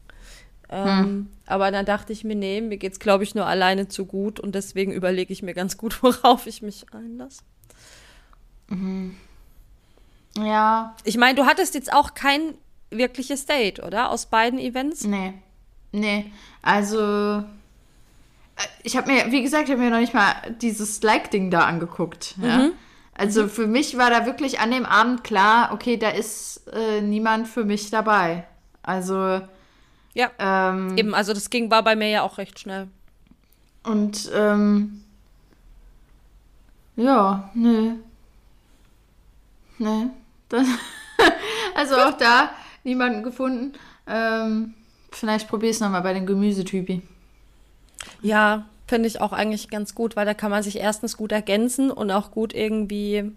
Ähm, hm. Aber dann dachte ich mir, nee, mir geht's, glaube ich, nur alleine zu gut und deswegen überlege ich mir ganz gut, <laughs> worauf ich mich einlasse. Mhm. Ja. Ich meine, du hattest jetzt auch kein wirkliches Date, oder? Aus beiden Events? Nee. Nee. Also. Äh, ich habe mir, wie gesagt, ich habe mir noch nicht mal dieses Like-Ding da angeguckt. Ja? Mhm. Also mhm. für mich war da wirklich an dem Abend klar, okay, da ist äh, niemand für mich dabei. Also. Ja. Ähm, eben, also das ging, war bei mir ja auch recht schnell. Und, ähm. Ja, nee. Nee. Das, <laughs> also auch da niemanden gefunden. Ähm, vielleicht probier es nochmal bei den Gemüsetypi. Ja, finde ich auch eigentlich ganz gut, weil da kann man sich erstens gut ergänzen und auch gut irgendwie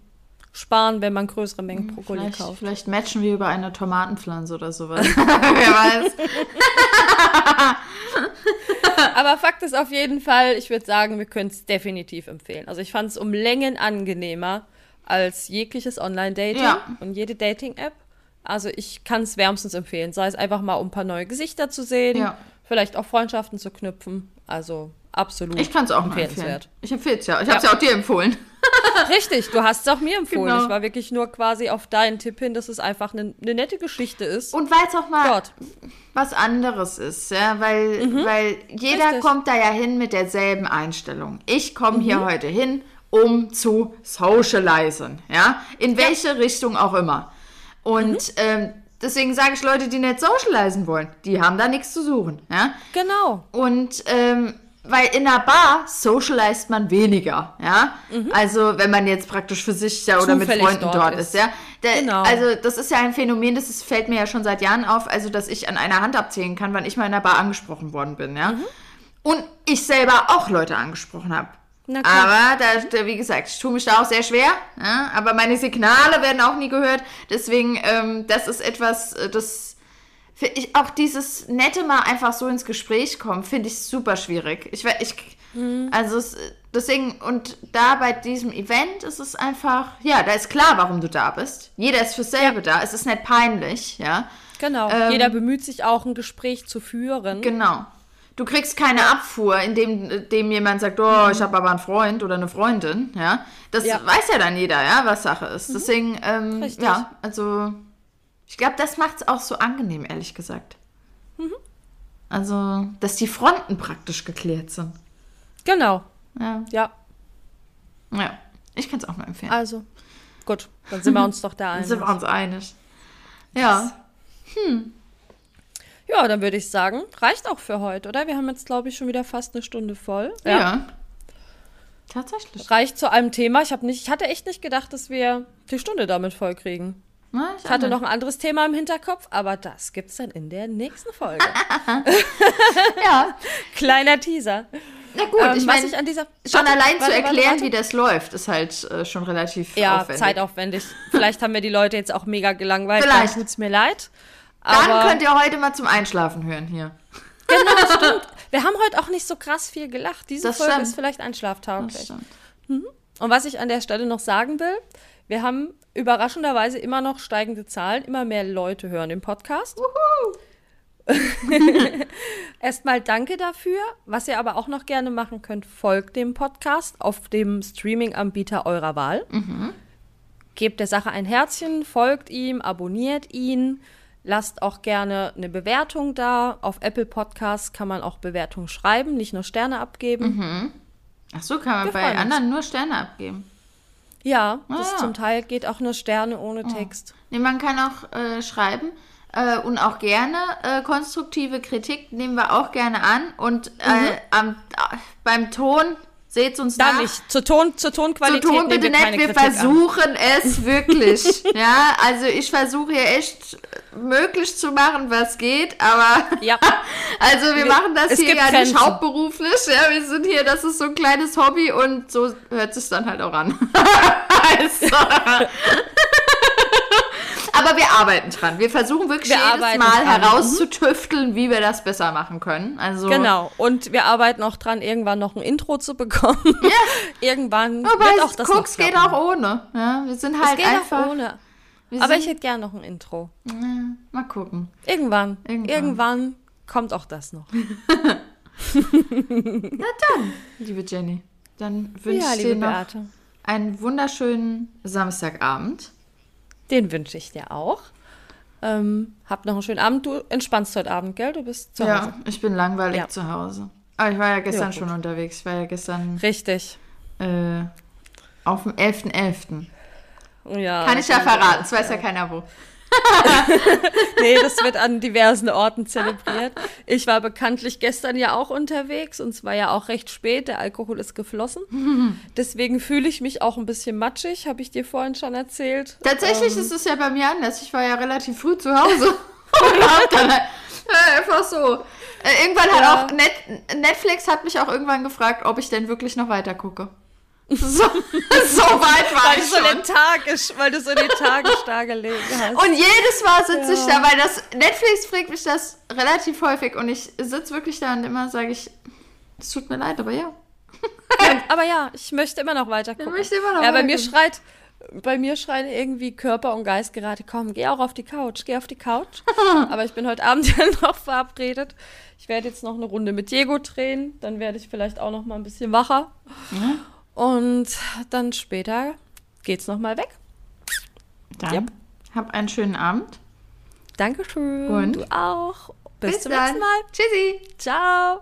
sparen, wenn man größere Mengen hm, Brokkoli vielleicht, kauft. Vielleicht matchen wir über eine Tomatenpflanze oder sowas. <laughs> Wer weiß. <laughs> Aber Fakt ist auf jeden Fall, ich würde sagen, wir können es definitiv empfehlen. Also ich fand es um Längen angenehmer als jegliches Online-Dating ja. und jede Dating-App. Also ich kann es wärmstens empfehlen, sei es einfach mal, um ein paar neue Gesichter zu sehen, ja. vielleicht auch Freundschaften zu knüpfen. Also absolut. Ich kann es auch empfehlenswert. Ich empfehle es ja. Ich ja. habe es ja auch dir empfohlen. <laughs> Richtig, du hast es auch mir empfohlen. Genau. Ich war wirklich nur quasi auf deinen Tipp hin, dass es einfach eine ne nette Geschichte ist. Und weil es auch mal Dort. was anderes ist, ja, weil, mhm. weil jeder Richtig. kommt da ja hin mit derselben Einstellung. Ich komme mhm. hier heute hin um zu socialisen, ja, in welche ja. Richtung auch immer. Und mhm. ähm, deswegen sage ich Leute, die nicht socialisen wollen, die haben da nichts zu suchen, ja. Genau. Und ähm, weil in einer Bar socialized man weniger, ja. Mhm. Also wenn man jetzt praktisch für sich ja oder mit Freunden dort, dort ist. ist, ja. Der, genau. Also das ist ja ein Phänomen, das ist, fällt mir ja schon seit Jahren auf, also dass ich an einer Hand abzählen kann, wann ich mal in einer Bar angesprochen worden bin, ja. Mhm. Und ich selber auch Leute angesprochen habe. Aber da, wie gesagt, ich tue mich da auch sehr schwer. Ja? Aber meine Signale werden auch nie gehört. Deswegen, ähm, das ist etwas, äh, das ich, auch dieses nette mal einfach so ins Gespräch kommen, finde ich super schwierig. Ich, ich mhm. also es, deswegen und da bei diesem Event ist es einfach, ja, da ist klar, warum du da bist. Jeder ist fürs selbe ja. da. Es ist nicht peinlich, ja. Genau. Ähm, Jeder bemüht sich auch, ein Gespräch zu führen. Genau. Du kriegst keine Abfuhr, indem dem jemand sagt, oh, mhm. ich habe aber einen Freund oder eine Freundin, ja. Das ja. weiß ja dann jeder, ja, was Sache ist. Mhm. Deswegen, ähm, ja, also ich glaube, das macht es auch so angenehm, ehrlich gesagt. Mhm. Also, dass die Fronten praktisch geklärt sind. Genau. Ja. Ja. Ja, ich kann es auch nur empfehlen. Also, gut, dann sind wir uns doch da einig. <laughs> Dann sind wir uns einig. Ja. Hm. Ja, dann würde ich sagen, reicht auch für heute, oder? Wir haben jetzt, glaube ich, schon wieder fast eine Stunde voll. Ja. ja. Tatsächlich. Reicht zu einem Thema. Ich, nicht, ich hatte echt nicht gedacht, dass wir die Stunde damit voll kriegen. Na, ich, ich hatte noch ein anderes Thema im Hinterkopf, aber das gibt es dann in der nächsten Folge. <laughs> ja. Kleiner Teaser. Na gut, ähm, ich meine, an dieser schon warte, allein warte, zu erklären, warte, wie das läuft, ist halt äh, schon relativ ja, aufwendig. zeitaufwendig. Vielleicht haben wir die Leute jetzt auch mega gelangweilt. Vielleicht tut es mir leid. Dann könnt ihr heute mal zum Einschlafen hören hier. Genau, stimmt. Wir haben heute auch nicht so krass viel gelacht. Diese das Folge stimmt. ist vielleicht einschlaftauglich. Mhm. Und was ich an der Stelle noch sagen will, wir haben überraschenderweise immer noch steigende Zahlen, immer mehr Leute hören den Podcast. <laughs> <laughs> Erstmal danke dafür. Was ihr aber auch noch gerne machen könnt, folgt dem Podcast auf dem Streaming-Anbieter eurer Wahl. Mhm. Gebt der Sache ein Herzchen, folgt ihm, abonniert ihn. Lasst auch gerne eine Bewertung da. Auf Apple Podcasts kann man auch Bewertungen schreiben, nicht nur Sterne abgeben. Mhm. Ach so, kann man Wir bei anderen uns. nur Sterne abgeben. Ja, ah, das ja. zum Teil geht auch nur Sterne ohne oh. Text. Nee, man kann auch äh, schreiben äh, und auch gerne äh, konstruktive Kritik nehmen wir auch gerne an. Und äh, mhm. am, beim Ton Seht uns da nach. nicht. Zur, Ton, zur Tonqualität. Zur Ton bitte nicht. Wir Kritik versuchen an. es wirklich. <laughs> ja, also ich versuche hier echt möglich zu machen, was geht, aber ja. <laughs> also wir, wir machen das hier ja nicht hauptberuflich. Ja, wir sind hier, das ist so ein kleines Hobby und so hört es dann halt auch an. <laughs> also. <laughs> Aber wir arbeiten dran. Wir versuchen wirklich wir jedes Mal dran. herauszutüfteln, wie wir das besser machen können. Also genau. Und wir arbeiten auch dran, irgendwann noch ein Intro zu bekommen. Ja. irgendwann Aber wird auch das Guck's geht auch ohne. Ja, wir sind halt es geht einfach. Auch ohne. Aber ich hätte gern noch ein Intro. Ja, mal gucken. Irgendwann. Irgendwann. Irgendwann kommt auch das noch. <laughs> Na dann, liebe Jenny. Dann wünsche ja, ich dir noch Beate. einen wunderschönen Samstagabend. Den wünsche ich dir auch. Ähm, hab noch einen schönen Abend. Du entspannst heute Abend, gell? Du bist zu Hause. Ja, ich bin langweilig ja. zu Hause. Aber ich war ja gestern schon unterwegs. Ich war ja gestern. Richtig. Äh, auf dem 11.11. .11. Ja, Kann ich ja verraten, das weiß ja keiner wo. <laughs> nee, das wird an diversen Orten zelebriert. Ich war bekanntlich gestern ja auch unterwegs und es war ja auch recht spät. Der Alkohol ist geflossen. <laughs> Deswegen fühle ich mich auch ein bisschen matschig, habe ich dir vorhin schon erzählt. Tatsächlich ähm, ist es ja bei mir anders. Ich war ja relativ früh zu Hause <laughs> und hab dann äh, einfach so. Äh, irgendwann ja. hat auch Net Netflix hat mich auch irgendwann gefragt, ob ich denn wirklich noch weiter gucke. <laughs> So, so weit war weil ich so Den Tag, weil du so den Tag da gelegen hast. Und jedes Mal sitze ja. ich da, weil das Netflix fragt mich das relativ häufig und ich sitze wirklich da und immer sage ich, es tut mir leid, aber ja. ja. Aber ja, ich möchte immer noch weiter gucken. Ich möchte immer noch ja, bei mir schreit, bei mir schreien irgendwie Körper und Geist gerade, komm, geh auch auf die Couch, geh auf die Couch. <laughs> aber ich bin heute Abend <laughs> ja noch verabredet. Ich werde jetzt noch eine Runde mit Diego drehen, dann werde ich vielleicht auch noch mal ein bisschen wacher. Mhm. Und dann später geht's nochmal weg. Dann yep. hab einen schönen Abend. Dankeschön. Und du auch. Bis, bis zum dann. nächsten Mal. Tschüssi. Ciao.